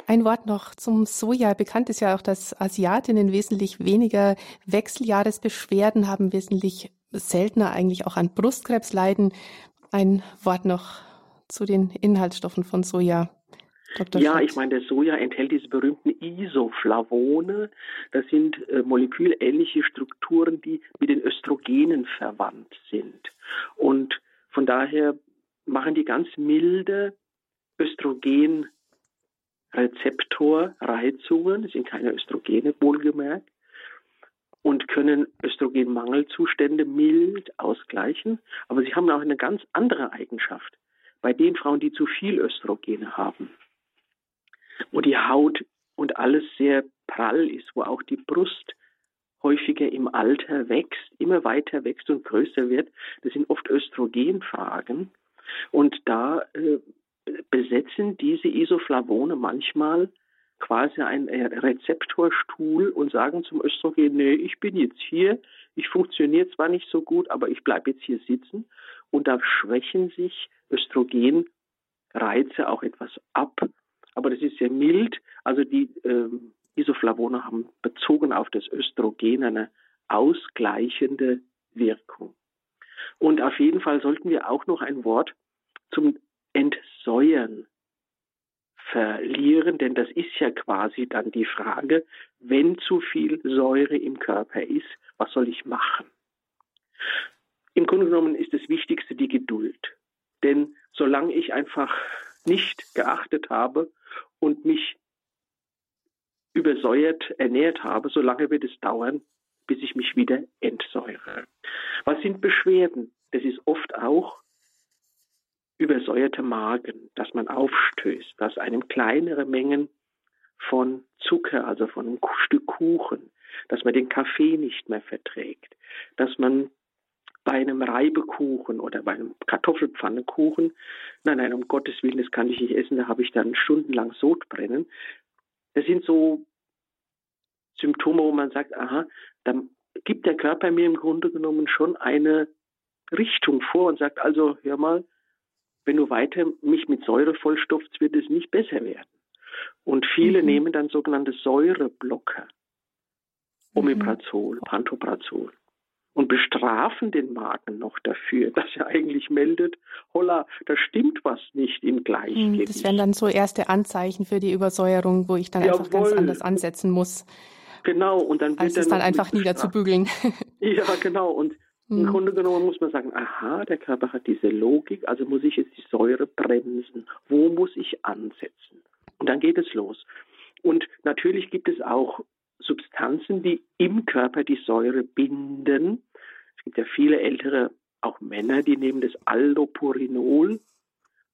Ein Wort noch zum Soja. Bekannt ist ja auch, dass Asiatinnen wesentlich weniger Wechseljahresbeschwerden haben, wesentlich seltener eigentlich auch an Brustkrebs leiden. Ein Wort noch zu den Inhaltsstoffen von Soja. Dr. Ja, ich meine, der Soja enthält diese berühmten Isoflavone. Das sind äh, molekülähnliche Strukturen, die mit den Östrogenen verwandt sind. Und von daher machen die ganz milde Östrogen Rezeptorreizungen, das sind keine Östrogene wohlgemerkt, und können Östrogenmangelzustände mild ausgleichen. Aber sie haben auch eine ganz andere Eigenschaft bei den Frauen, die zu viel Östrogene haben, wo die Haut und alles sehr prall ist, wo auch die Brust häufiger im Alter wächst, immer weiter wächst und größer wird. Das sind oft Östrogenfragen. Und da äh, besetzen diese Isoflavone manchmal quasi einen Rezeptorstuhl und sagen zum Östrogen, nee, ich bin jetzt hier, ich funktioniere zwar nicht so gut, aber ich bleibe jetzt hier sitzen. Und da schwächen sich Östrogenreize auch etwas ab. Aber das ist sehr mild. Also die äh, Isoflavone haben bezogen auf das Östrogen eine ausgleichende Wirkung. Und auf jeden Fall sollten wir auch noch ein Wort zum Entsäuern verlieren, denn das ist ja quasi dann die Frage, wenn zu viel Säure im Körper ist, was soll ich machen? Im Grunde genommen ist das Wichtigste die Geduld. Denn solange ich einfach nicht geachtet habe und mich übersäuert ernährt habe, solange wird es dauern, bis ich mich wieder entsäure. Was sind Beschwerden? Das ist oft auch übersäuerte Magen, dass man aufstößt, dass einem kleinere Mengen von Zucker, also von einem Stück Kuchen, dass man den Kaffee nicht mehr verträgt, dass man bei einem Reibekuchen oder bei einem Kartoffelpfannekuchen, nein, nein, um Gottes Willen, das kann ich nicht essen, da habe ich dann stundenlang Sodbrennen. Das sind so Symptome, wo man sagt, aha, dann gibt der Körper mir im Grunde genommen schon eine Richtung vor und sagt also, hör mal, wenn du weiter mich mit Säure vollstopfst, wird es nicht besser werden. Und viele mhm. nehmen dann sogenannte Säureblocker, Omeprazol, mhm. Pantoprazol und bestrafen den Magen noch dafür, dass er eigentlich meldet, holla, da stimmt was nicht im Gleichgewicht. Hm, das wären dann so erste Anzeichen für die Übersäuerung, wo ich dann Jawohl. einfach ganz anders ansetzen muss. Genau, und dann wird als es dann einfach niederzubügeln. Ja, genau. Und im hm. Grunde genommen muss man sagen, aha, der Körper hat diese Logik, also muss ich jetzt die Säure bremsen. Wo muss ich ansetzen? Und dann geht es los. Und natürlich gibt es auch Substanzen, die im Körper die Säure binden. Es gibt ja viele ältere, auch Männer, die nehmen das Allopurinol.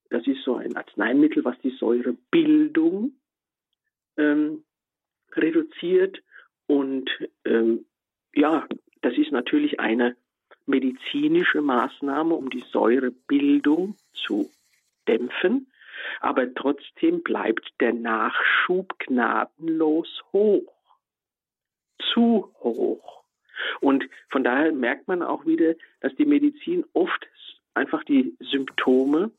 Das ist so ein Arzneimittel, was die Säurebildung ähm, reduziert. Und ähm, ja, das ist natürlich eine medizinische Maßnahme, um die Säurebildung zu dämpfen. Aber trotzdem bleibt der Nachschub gnadenlos hoch zu hoch. Und von daher merkt man auch wieder, dass die Medizin oft einfach die Symptome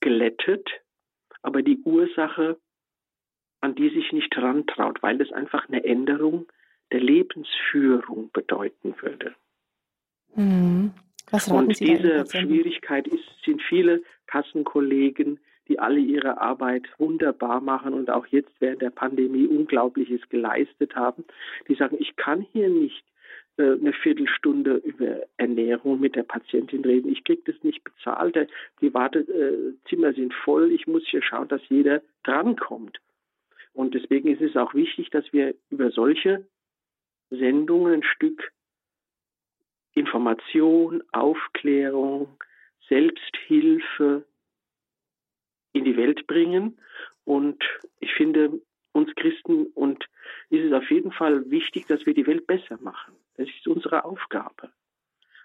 glättet, aber die Ursache, an die sich nicht rantraut, weil das einfach eine Änderung der Lebensführung bedeuten würde. Mhm. Und diese Schwierigkeit ist, sind viele Kassenkollegen, die alle ihre Arbeit wunderbar machen und auch jetzt während der Pandemie Unglaubliches geleistet haben, die sagen, ich kann hier nicht äh, eine Viertelstunde über Ernährung mit der Patientin reden. Ich kriege das nicht bezahlt. Die Wartezimmer sind voll. Ich muss hier schauen, dass jeder drankommt. Und deswegen ist es auch wichtig, dass wir über solche Sendungen ein Stück Information, Aufklärung, Selbsthilfe, in die Welt bringen. Und ich finde, uns Christen und ist es auf jeden Fall wichtig, dass wir die Welt besser machen. Das ist unsere Aufgabe.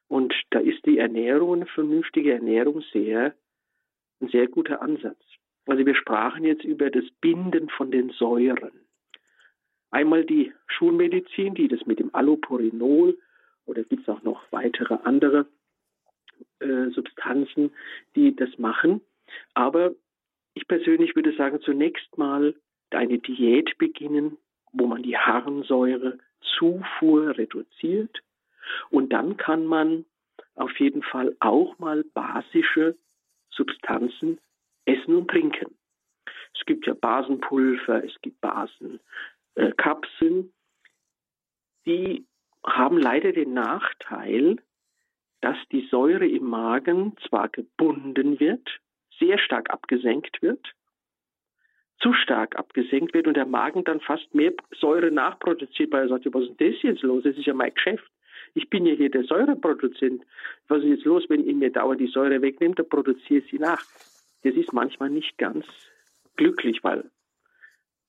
Und da ist die Ernährung, eine vernünftige Ernährung sehr, ein sehr guter Ansatz. Also wir sprachen jetzt über das Binden von den Säuren. Einmal die Schulmedizin, die das mit dem Allopurinol oder gibt es auch noch weitere andere äh, Substanzen, die das machen. Aber ich persönlich würde sagen, zunächst mal eine Diät beginnen, wo man die Harnsäurezufuhr reduziert. Und dann kann man auf jeden Fall auch mal basische Substanzen essen und trinken. Es gibt ja Basenpulver, es gibt Basenkapseln. die haben leider den Nachteil, dass die Säure im Magen zwar gebunden wird, sehr stark abgesenkt wird, zu stark abgesenkt wird und der Magen dann fast mehr Säure nachproduziert, weil er sagt, was ist denn das jetzt los? Das ist ja mein Geschäft. Ich bin ja hier der Säureproduzent. Was ist jetzt los, wenn ihr mir dauernd die Säure wegnimmt, dann produziere ich sie nach. Das ist manchmal nicht ganz glücklich, weil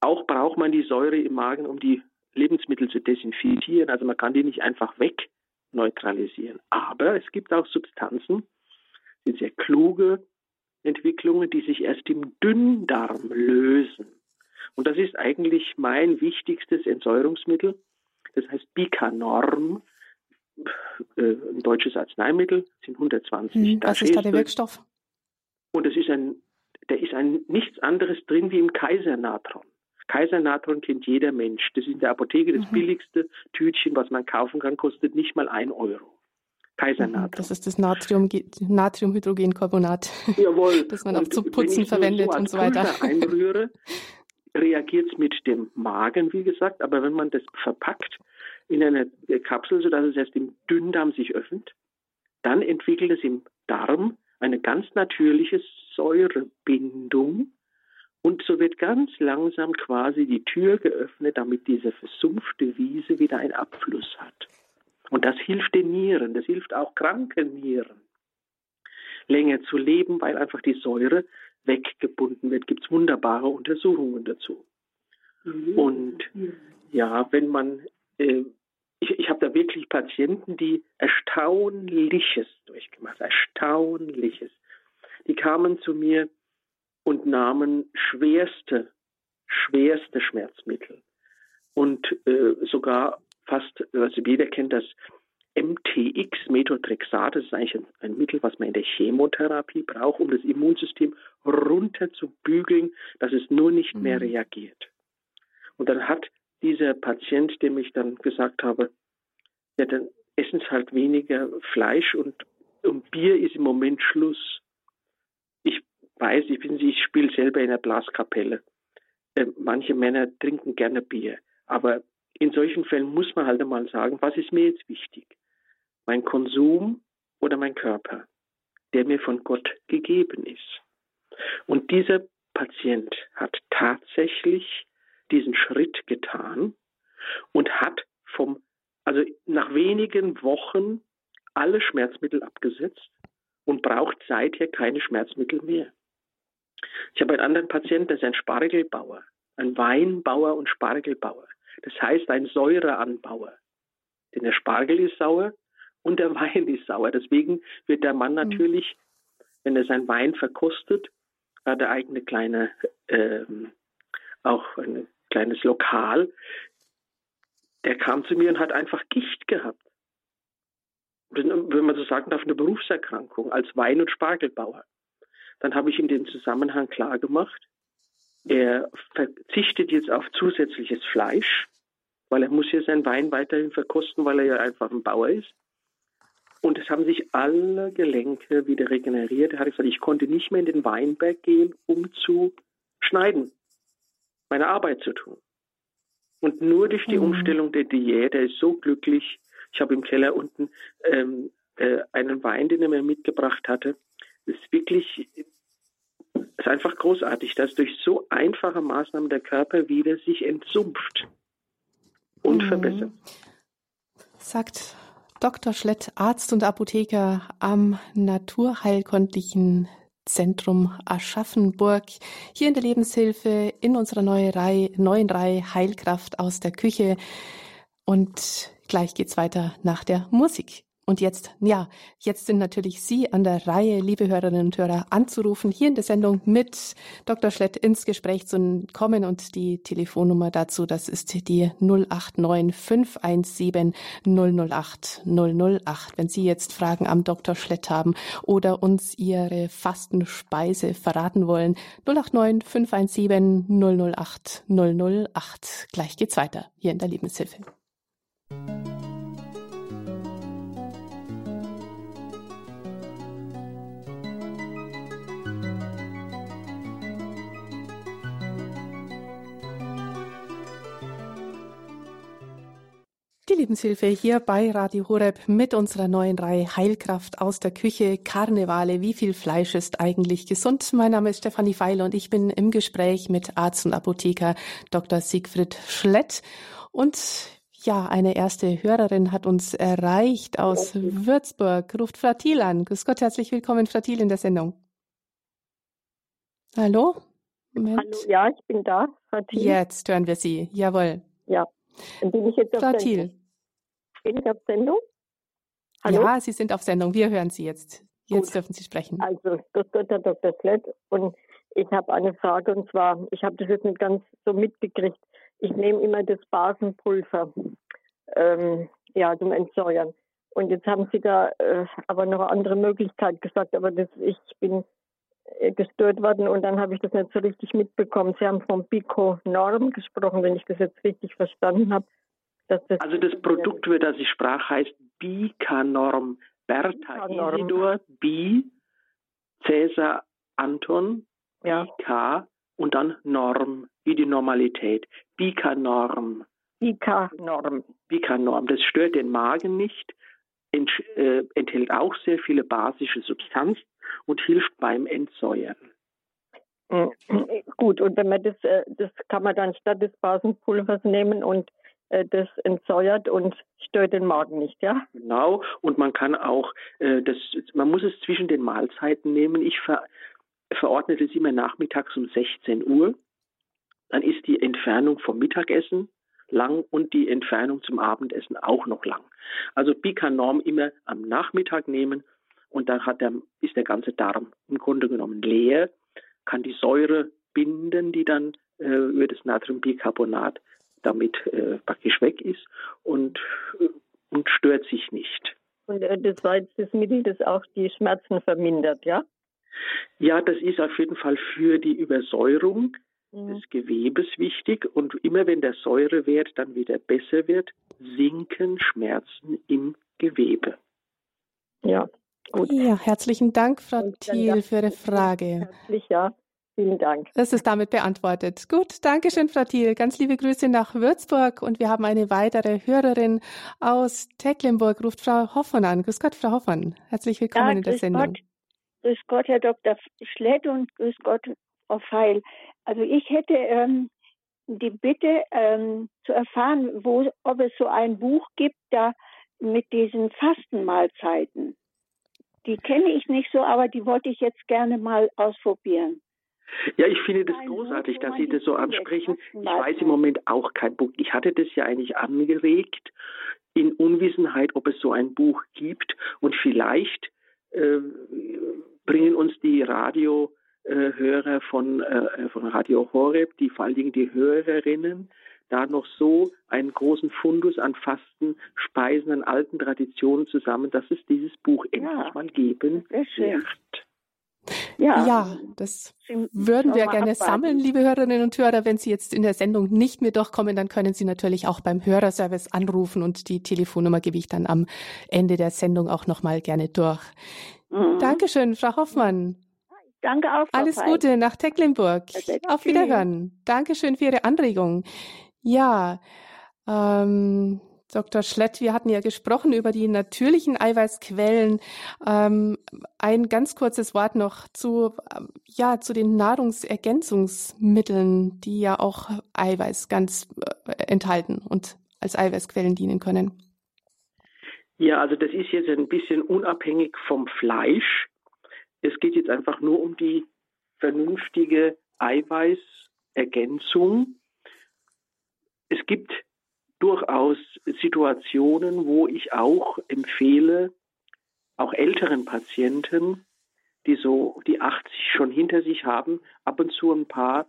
auch braucht man die Säure im Magen, um die Lebensmittel zu desinfizieren. Also man kann die nicht einfach weg neutralisieren. Aber es gibt auch Substanzen, die sehr kluge Entwicklungen, die sich erst im Dünndarm lösen. Und das ist eigentlich mein wichtigstes Entsäuerungsmittel. Das heißt Bicanorm, äh, ein deutsches Arzneimittel, sind 120 hm, Was ist da der Wirkstoff? Und es ist ein, der ist ein nichts anderes drin wie im Kaisernatron. Kaisernatron kennt jeder Mensch. Das ist in der Apotheke das mhm. billigste Tütchen, was man kaufen kann, kostet nicht mal ein Euro. Kaisernatrium. Das ist das Natrium, Natriumhydrogencarbonat, Jawohl. das man auch zum Putzen verwendet so und so weiter. einrühre, reagiert es mit dem Magen, wie gesagt, aber wenn man das verpackt in eine Kapsel, sodass es erst im Dünndarm sich öffnet, dann entwickelt es im Darm eine ganz natürliche Säurebindung und so wird ganz langsam quasi die Tür geöffnet, damit diese versumpfte Wiese wieder einen Abfluss hat. Und das hilft den Nieren, das hilft auch kranken Nieren, länger zu leben, weil einfach die Säure weggebunden wird. Gibt es wunderbare Untersuchungen dazu. Mhm. Und ja, wenn man, äh, ich, ich habe da wirklich Patienten, die Erstaunliches durchgemacht, Erstaunliches. Die kamen zu mir und nahmen schwerste, schwerste Schmerzmittel. Und äh, sogar fast, also jeder kennt das MTX, Methotrexat, das ist eigentlich ein, ein, Mittel, was man in der Chemotherapie braucht, um das Immunsystem runter zu bügeln, dass es nur nicht mhm. mehr reagiert. Und dann hat dieser Patient, dem ich dann gesagt habe, ja, dann essen Sie halt weniger Fleisch und, und Bier ist im Moment Schluss. Ich weiß, ich, ich spiele selber in der Blaskapelle. Äh, manche Männer trinken gerne Bier, aber in solchen Fällen muss man halt einmal sagen, was ist mir jetzt wichtig? Mein Konsum oder mein Körper, der mir von Gott gegeben ist. Und dieser Patient hat tatsächlich diesen Schritt getan und hat vom, also nach wenigen Wochen alle Schmerzmittel abgesetzt und braucht seither keine Schmerzmittel mehr. Ich habe einen anderen Patienten, der ist ein Spargelbauer, ein Weinbauer und Spargelbauer. Das heißt ein Säureanbauer. Denn der Spargel ist sauer und der Wein ist sauer. Deswegen wird der Mann mhm. natürlich, wenn er seinen Wein verkostet, hat er eigene kleine, ähm, auch ein kleines Lokal. Der kam zu mir und hat einfach Gicht gehabt. Wenn man so sagen darf, eine Berufserkrankung als Wein- und Spargelbauer. Dann habe ich ihm den Zusammenhang klar gemacht er verzichtet jetzt auf zusätzliches Fleisch, weil er muss ja seinen Wein weiterhin verkosten, weil er ja einfach ein Bauer ist. Und es haben sich alle Gelenke wieder regeneriert. Er hat gesagt, ich konnte nicht mehr in den Weinberg gehen, um zu schneiden, meine Arbeit zu tun. Und nur durch die mhm. Umstellung der Diät, er ist so glücklich. Ich habe im Keller unten ähm, äh, einen Wein, den er mir mitgebracht hatte. Das ist wirklich es ist einfach großartig, dass durch so einfache Maßnahmen der Körper wieder sich entsumpft und mhm. verbessert. Sagt Dr. Schlett, Arzt und Apotheker am Naturheilkundlichen Zentrum Aschaffenburg. Hier in der Lebenshilfe in unserer neuen Reihe, neuen Reihe Heilkraft aus der Küche. Und gleich geht's weiter nach der Musik. Und jetzt, ja, jetzt sind natürlich Sie an der Reihe, liebe Hörerinnen und Hörer, anzurufen, hier in der Sendung mit Dr. Schlett ins Gespräch zu kommen. Und die Telefonnummer dazu, das ist die 089 517 008 008. Wenn Sie jetzt Fragen am Dr. Schlett haben oder uns Ihre Fastenspeise verraten wollen, 089 517 008 008. Gleich geht's weiter hier in der Lebenshilfe. Lebenshilfe hier bei Radio Horeb mit unserer neuen Reihe Heilkraft aus der Küche, Karnevale, wie viel Fleisch ist eigentlich gesund? Mein Name ist Stefanie Feil und ich bin im Gespräch mit Arzt und Apotheker Dr. Siegfried Schlett. Und ja, eine erste Hörerin hat uns erreicht aus Würzburg, ruft Fratil an. Grüß Gott, herzlich willkommen, Fratil, in der Sendung. Hallo? Moment. Hallo, ja, ich bin da, Fratil. Jetzt hören wir Sie, jawohl. Ja, bin ich jetzt Fratil. Bin ich auf Sendung? Hallo? Ja, Sie sind auf Sendung. Wir hören Sie jetzt. Jetzt Gut. dürfen Sie sprechen. Also, Herr Dr. Slett. Und ich habe eine Frage und zwar, ich habe das jetzt nicht ganz so mitgekriegt. Ich nehme immer das Basenpulver ähm, ja, zum Entsäuern. Und jetzt haben Sie da äh, aber noch eine andere Möglichkeit gesagt, aber das, ich bin äh, gestört worden und dann habe ich das nicht so richtig mitbekommen. Sie haben vom Bico-Norm gesprochen, wenn ich das jetzt richtig verstanden habe. Das also das Produkt, über das ich sprach, heißt Bicanorm Bertha Isidor, B, Cäsar Anton, Ja. K und dann Norm, wie die Normalität. Bika-Norm. IK-Norm. Bika-Norm. Das stört den Magen nicht, ent, äh, enthält auch sehr viele basische Substanzen und hilft beim Entsäuern. Mm, Gut, und wenn man das, äh, das kann man dann statt des Basenpulvers nehmen und das entsäuert und stört den Magen nicht, ja? Genau. Und man kann auch, äh, das, man muss es zwischen den Mahlzeiten nehmen. Ich ver, verordne das immer nachmittags um 16 Uhr. Dann ist die Entfernung vom Mittagessen lang und die Entfernung zum Abendessen auch noch lang. Also Bicanorm immer am Nachmittag nehmen und dann der, ist der ganze Darm im Grunde genommen leer, kann die Säure binden, die dann äh, über das Natriumbicarbonat damit äh, praktisch weg ist und, äh, und stört sich nicht. Und äh, das war jetzt das Mittel, das auch die Schmerzen vermindert, ja? Ja, das ist auf jeden Fall für die Übersäuerung Mhm. des Gewebes wichtig und immer wenn der Säurewert dann wieder besser wird, sinken Schmerzen im Gewebe. Ja, gut. Ja, herzlichen Dank, Frau Thiel, für Ihre Frage. Herzlich, ja. Vielen Dank. Das ist damit beantwortet. Gut, danke schön, Frau Thiel. Ganz liebe Grüße nach Würzburg und wir haben eine weitere Hörerin aus Tecklenburg, ruft Frau Hoffmann an. Grüß Gott, Frau Hoffmann. Herzlich willkommen Ja, in der Sendung. Gott. Grüß Gott, Herr Dr. Schlett und grüß Gott, Frau Feil. Also ich hätte ähm, die Bitte ähm, zu erfahren, wo, ob es so ein Buch gibt, da mit diesen Fastenmahlzeiten. Die kenne ich nicht so, aber die wollte ich jetzt gerne mal ausprobieren. Ja, ich finde das großartig, dass Sie das so ansprechen. Ich weiß im Moment auch kein Buch. Ich hatte das ja eigentlich angeregt in Unwissenheit, ob es so ein Buch gibt und vielleicht äh, bringen uns die Radiohörer von, äh, von Radio Horeb, die vor allen Dingen die Hörerinnen, da noch so einen großen Fundus an Fasten, Speisen, an alten Traditionen zusammen, dass es dieses Buch endlich mal geben wird. Ja, Ja, das Sie- würden wir gerne abwarten. sammeln, liebe Hörerinnen und Hörer. Wenn Sie jetzt in der Sendung nicht mehr durchkommen, dann können Sie natürlich auch beim Hörerservice anrufen und die Telefonnummer gebe ich dann am Ende der Sendung auch nochmal gerne durch. Mhm. Dankeschön, Frau Hoffmann. Danke auch, Frau Alles. Gute nach Tecklenburg. Auf. Wiederhören. Dankeschön für Ihre Anregung. Ja, ähm, Dr. Schlett, wir hatten ja gesprochen über die natürlichen Eiweißquellen. Ähm, ein ganz kurzes Wort noch zu, ähm, ja, zu den Nahrungsergänzungsmitteln, die ja auch Eiweiß ganz äh, enthalten und als Eiweißquellen dienen können. Ja, also das ist jetzt ein bisschen unabhängig vom Fleisch. Es geht jetzt einfach nur um die vernünftige Eiweißergänzung. Es gibt durchaus Situationen, wo ich auch empfehle, auch älteren Patienten, die so die 80 schon hinter sich haben, ab und zu ein paar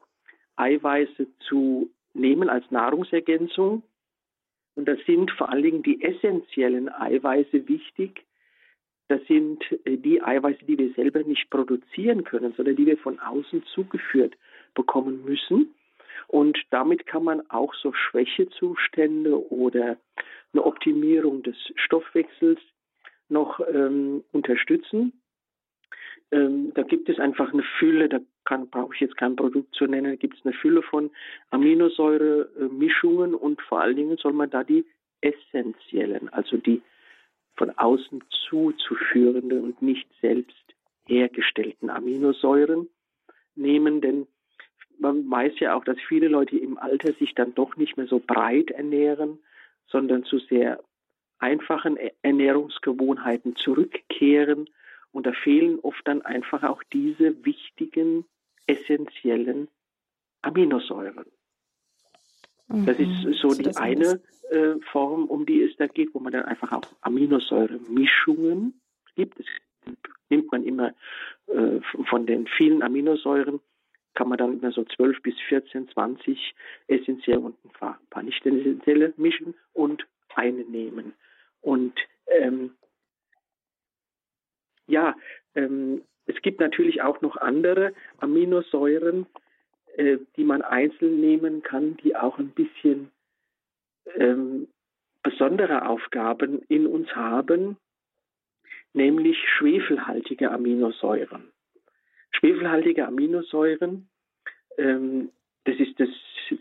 Eiweiße zu nehmen als Nahrungsergänzung. Und da sind vor allen Dingen die essentiellen Eiweiße wichtig. Das sind äh, die Eiweiße, die wir selber nicht produzieren können, sondern die wir von außen zugeführt bekommen müssen. Und damit kann man auch so Schwächezustände oder eine Optimierung des Stoffwechsels noch ähm, unterstützen. Ähm, da gibt es einfach eine Fülle, da kann, brauche ich jetzt kein Produkt zu nennen, da gibt es eine Fülle von Aminosäure-Mischungen und vor allen Dingen soll man da die essentiellen, also die von außen zuzuführenden und nicht selbst hergestellten Aminosäuren nehmen, denn man weiß ja auch, dass viele Leute im Alter sich dann doch nicht mehr so breit ernähren, sondern zu sehr einfachen Ernährungsgewohnheiten zurückkehren. Und da fehlen oft dann einfach auch diese wichtigen, essentiellen Aminosäuren. Das ist Mhm. so Also die eine äh, Form, um die es da geht, wo man dann einfach auch Aminosäuremischungen gibt. Das nimmt man immer äh, von den vielen Aminosäuren, kann man dann immer so 12 bis 14, 20 essentielle und ein paar, paar nicht essentielle mischen und eine nehmen. Und ähm, ja, ähm, es gibt natürlich auch noch andere Aminosäuren, äh, die man einzeln nehmen kann, die auch ein bisschen ähm, besondere Aufgaben in uns haben. nämlich schwefelhaltige Aminosäuren. Schwefelhaltige Aminosäuren, ähm, das ist das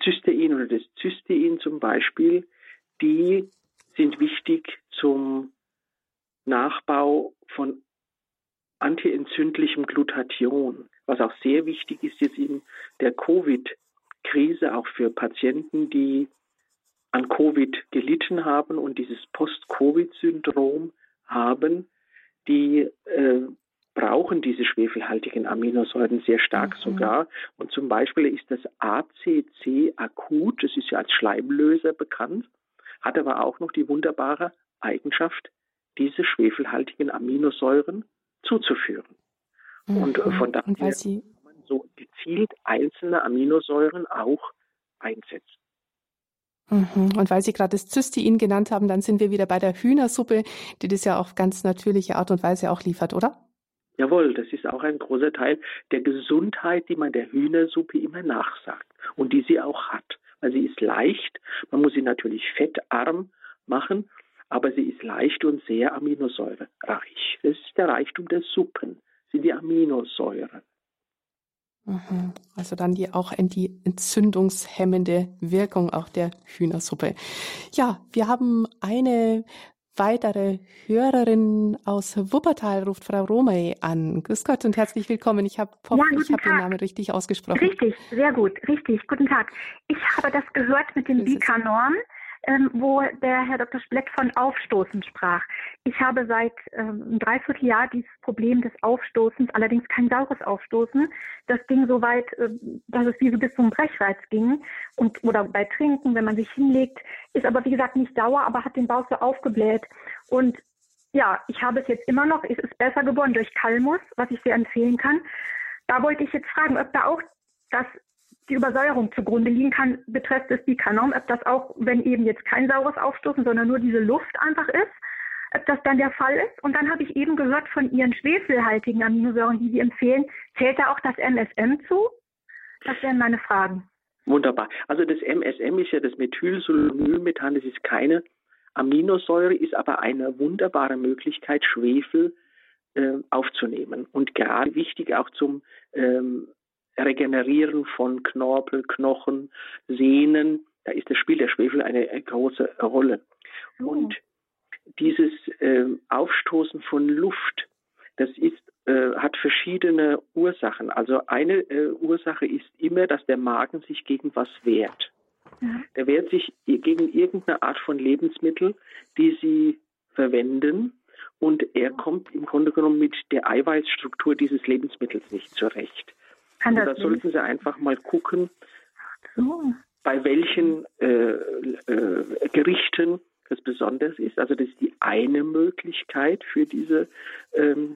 Cystein oder das Cystein zum Beispiel, die sind wichtig zum Nachbau von antientzündlichem Glutathion, was auch sehr wichtig ist jetzt in der Covid-Krise, auch für Patienten, die an Covid gelitten haben und dieses Post-Covid-Syndrom haben, die äh, brauchen diese schwefelhaltigen Aminosäuren sehr stark mhm. sogar. Und zum Beispiel ist das ACC akut, das ist ja als Schleimlöser bekannt, hat aber auch noch die wunderbare Eigenschaft, diese schwefelhaltigen Aminosäuren zuzuführen. Mhm. Und von daher kann man so gezielt einzelne Aminosäuren auch einsetzen. Mhm. Und weil Sie gerade das Cystein genannt haben, dann sind wir wieder bei der Hühnersuppe, die das ja auf ganz natürliche Art und Weise auch liefert, oder? Jawohl, das ist auch ein großer Teil der Gesundheit, die man der Hühnersuppe immer nachsagt und die sie auch hat. Weil sie ist leicht, man muss sie natürlich fettarm machen, aber sie ist leicht und sehr aminosäurereich. Das ist der Reichtum der Suppen, sind die Aminosäuren. Mhm. Also dann die auch die entzündungshemmende Wirkung auch der Hühnersuppe. Ja, wir haben eine weitere Hörerin aus Wuppertal ruft Frau Romay an. Grüß Gott und herzlich willkommen. Ich habe ja, ich habe den Namen richtig ausgesprochen. Richtig, sehr gut, richtig. Guten Tag. Ich habe das gehört mit dem Bikanorm ähm, wo der Herr Dr. Splett von Aufstoßen sprach. Ich habe seit ähm, einem Dreivierteljahr dieses Problem des Aufstoßens, allerdings kein saures Aufstoßen. Das ging so weit, äh, dass es wie bis zum Brechreiz ging. Und, oder bei Trinken, wenn man sich hinlegt, ist aber wie gesagt nicht sauer, aber hat den Bauch so aufgebläht. Und ja, ich habe es jetzt immer noch. Es ist besser geworden durch Kalmus, was ich sehr empfehlen kann. Da wollte ich jetzt fragen, ob da auch das die Übersäuerung zugrunde liegen kann, betrifft es Bikanom, ob das auch, wenn eben jetzt kein saures Aufstoßen, sondern nur diese Luft einfach ist, ob das dann der Fall ist. Und dann habe ich eben gehört von Ihren schwefelhaltigen Aminosäuren, die Sie empfehlen, zählt da auch das MSM zu? Das wären meine Fragen. Wunderbar. Also das MSM ist ja das Methylsulfonylmethan, das ist keine Aminosäure, ist aber eine wunderbare Möglichkeit, Schwefel äh, aufzunehmen. Und gerade wichtig auch zum ähm, Regenerieren von Knorpel, Knochen, Sehnen. Da ist das Spiel der Schwefel eine große Rolle. Oh. Und dieses äh, Aufstoßen von Luft, das ist, äh, hat verschiedene Ursachen. Also eine äh, Ursache ist immer, dass der Magen sich gegen was wehrt. Ja. Der wehrt sich gegen irgendeine Art von Lebensmittel, die sie verwenden. Und er kommt im Grunde genommen mit der Eiweißstruktur dieses Lebensmittels nicht zurecht. Kann das da sollten Sie einfach mal gucken, so. bei welchen äh, äh, Gerichten das besonders ist. Also das ist die eine Möglichkeit für diese ähm,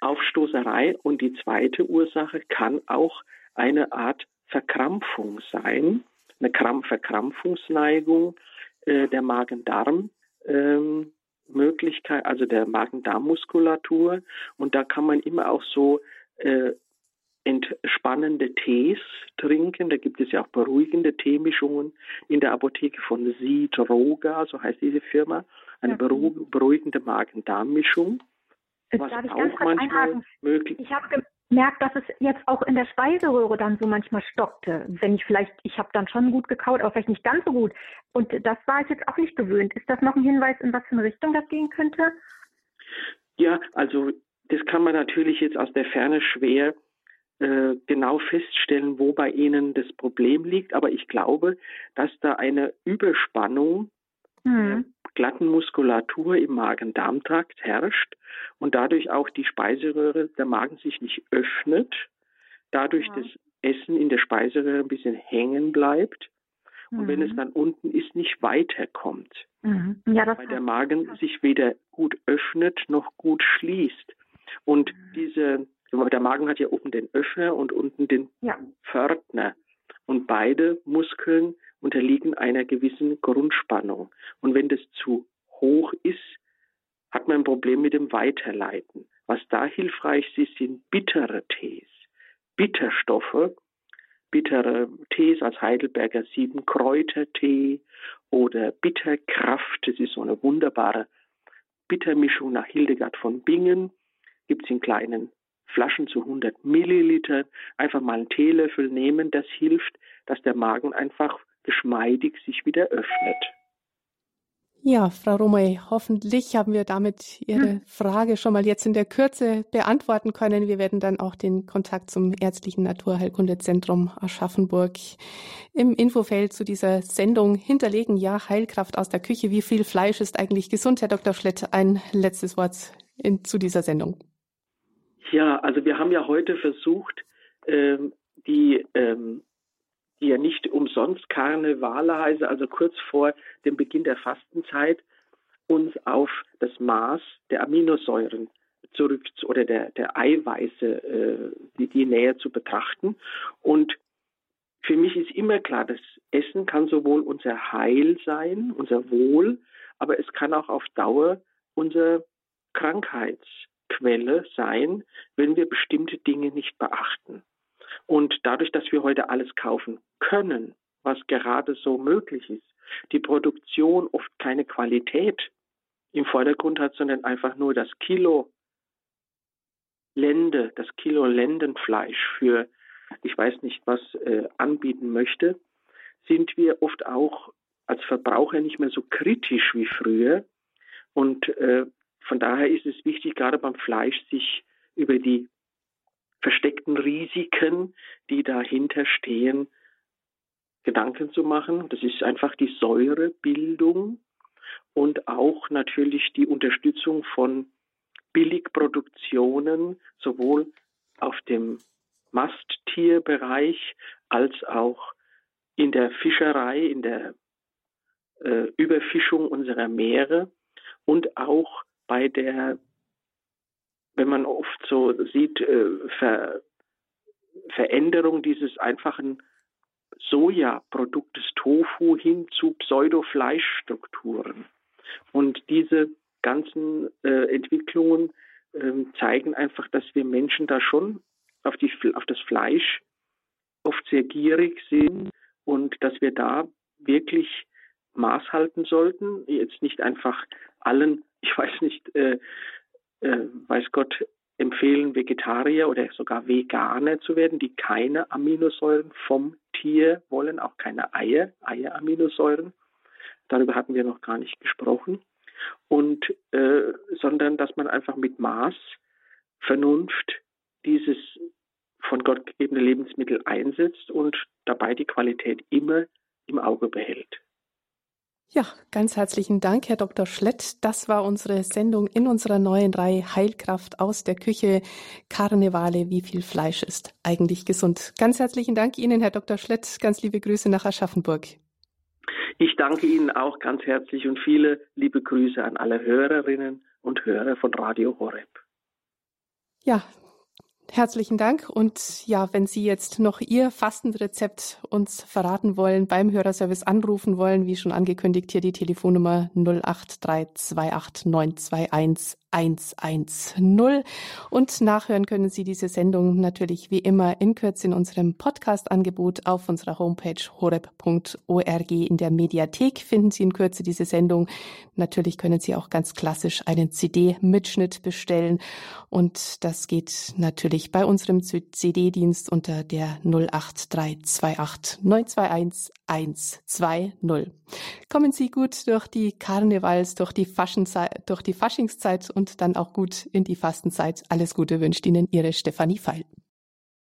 Aufstoßerei. Und die zweite Ursache kann auch eine Art Verkrampfung sein, eine Krampf Verkrampfungsneigung äh, der Magen-Darm. Ähm, Möglichkeit, also der Magen-Darm-Muskulatur. Und da kann man immer auch so äh, entspannende Tees trinken. Da gibt es ja auch beruhigende Teemischungen in der Apotheke von Sidroga, so heißt diese Firma. Eine beruhigende Magen-Darm-Mischung. Was Darf ich auch manchmal möglich Ich habe gemerkt, dass es jetzt auch in der Speiseröhre dann so manchmal stockte. Wenn ich vielleicht, ich habe dann schon gut gekaut, aber vielleicht nicht ganz so gut. Und das war ich jetzt auch nicht gewöhnt. Ist das noch ein Hinweis, in was für eine Richtung das gehen könnte? Ja, also das kann man natürlich jetzt aus der Ferne schwer äh, genau feststellen, wo bei ihnen das Problem liegt. Aber ich glaube, dass da eine Überspannung mhm. glatten Muskulatur im Magen-Darm-Trakt herrscht und dadurch auch die Speiseröhre, der Magen sich nicht öffnet, dadurch ja. das Essen in der Speiseröhre ein bisschen hängen bleibt. Und wenn es mhm. dann unten ist, nicht weiterkommt. Mhm. Ja, weil der Magen sich weder gut öffnet noch gut schließt. Und mhm. diese der Magen hat ja oben den Öffner und unten den ja. Pförtner. Und beide Muskeln unterliegen einer gewissen Grundspannung. Und wenn das zu hoch ist, hat man ein Problem mit dem Weiterleiten. Was da hilfreich ist, sind bittere Tees. Bitterstoffe, bittere Tees als Heidelberger Siebenkräutertee oder Bitterkraft, das ist so eine wunderbare Bittermischung nach Hildegard von Bingen. Gibt es in kleinen Flaschen zu 100 Milliliter. Einfach mal einen Teelöffel nehmen. Das hilft, dass der Magen einfach geschmeidig sich wieder öffnet. Ja, Frau Romay, hoffentlich haben wir damit Ihre hm. Frage schon mal jetzt in der Kürze beantworten können. Wir werden dann auch den Kontakt zum Ärztlichen Naturheilkundezentrum Aschaffenburg im Infofeld zu dieser Sendung hinterlegen. Ja, Heilkraft aus der Küche. Wie viel Fleisch ist eigentlich gesund? Herr Dr. Schlett, ein letztes Wort in, zu dieser Sendung. Ja, also wir haben ja heute versucht, ähm, die ähm, die ja nicht umsonst Karnevale heißen, also kurz vor dem Beginn der Fastenzeit, uns auf das Maß der Aminosäuren zurück oder der, der Eiweiße, äh, die, die näher zu betrachten. Und für mich ist immer klar, das Essen kann sowohl unser Heil sein, unser Wohl, aber es kann auch auf Dauer unsere Krankheitsquelle sein, wenn wir bestimmte Dinge nicht beachten. Und dadurch, dass wir heute alles kaufen können, was gerade so möglich ist, die Produktion oft keine Qualität im Vordergrund hat, sondern einfach nur das Kilo Lende, das Kilo Lendenfleisch für, ich weiß nicht was, äh, anbieten möchte, sind wir oft auch als Verbraucher nicht mehr so kritisch wie früher. Und äh, von daher ist es wichtig, gerade beim Fleisch, sich über die versteckten Risiken, die dahinter stehen, Gedanken zu machen. Das ist einfach die Säurebildung und auch natürlich die Unterstützung von Billigproduktionen, sowohl auf dem Masttierbereich als auch in der Fischerei, in der äh, Überfischung unserer Meere und auch bei der wenn man oft so sieht, äh, Ver Veränderung dieses einfachen Sojaproduktes Tofu hin zu Pseudofleischstrukturen. Und diese ganzen äh, Entwicklungen äh, zeigen einfach, dass wir Menschen da schon auf, die, auf das Fleisch oft sehr gierig sind und dass wir da wirklich Maß halten sollten. Jetzt nicht einfach allen, ich weiß nicht, äh, äh, weiß Gott, empfehlen, Vegetarier oder sogar Veganer zu werden, die keine Aminosäuren vom Tier wollen, auch keine Eier, Eieraminosäuren. Darüber hatten wir noch gar nicht gesprochen. Und äh, sondern dass man einfach mit Maß, Vernunft dieses von Gott gegebene Lebensmittel einsetzt und dabei die Qualität immer im Auge behält. Ja, ganz herzlichen Dank, Herr Dr. Schlett. Das war unsere Sendung in unserer neuen Reihe Heilkraft aus der Küche. Karnevale, wie viel Fleisch ist eigentlich gesund? Ganz herzlichen Dank Ihnen, Herr Dr. Schlett. Ganz liebe Grüße nach Aschaffenburg. Ich danke Ihnen auch ganz herzlich und viele liebe Grüße an alle Hörerinnen und Hörer von Radio Horeb. Ja, Herzlichen Dank. Und ja, wenn Sie jetzt noch Ihr Fastenrezept uns verraten wollen, beim Hörerservice anrufen wollen, wie schon angekündigt, hier die Telefonnummer 083289211 110. Und nachhören können Sie diese Sendung natürlich wie immer in Kürze in unserem Podcast-Angebot auf unserer Homepage horeb.org. In der Mediathek finden Sie in Kürze diese Sendung. Natürlich können Sie auch ganz klassisch einen CD-Mitschnitt bestellen. Und das geht natürlich bei unserem CD-Dienst unter der 08328 921 120. Kommen Sie gut durch die Karnevals, durch die, Faschenzeit, durch die Faschingszeit und dann auch gut in die Fastenzeit. Alles Gute wünscht Ihnen Ihre Stefanie Feil.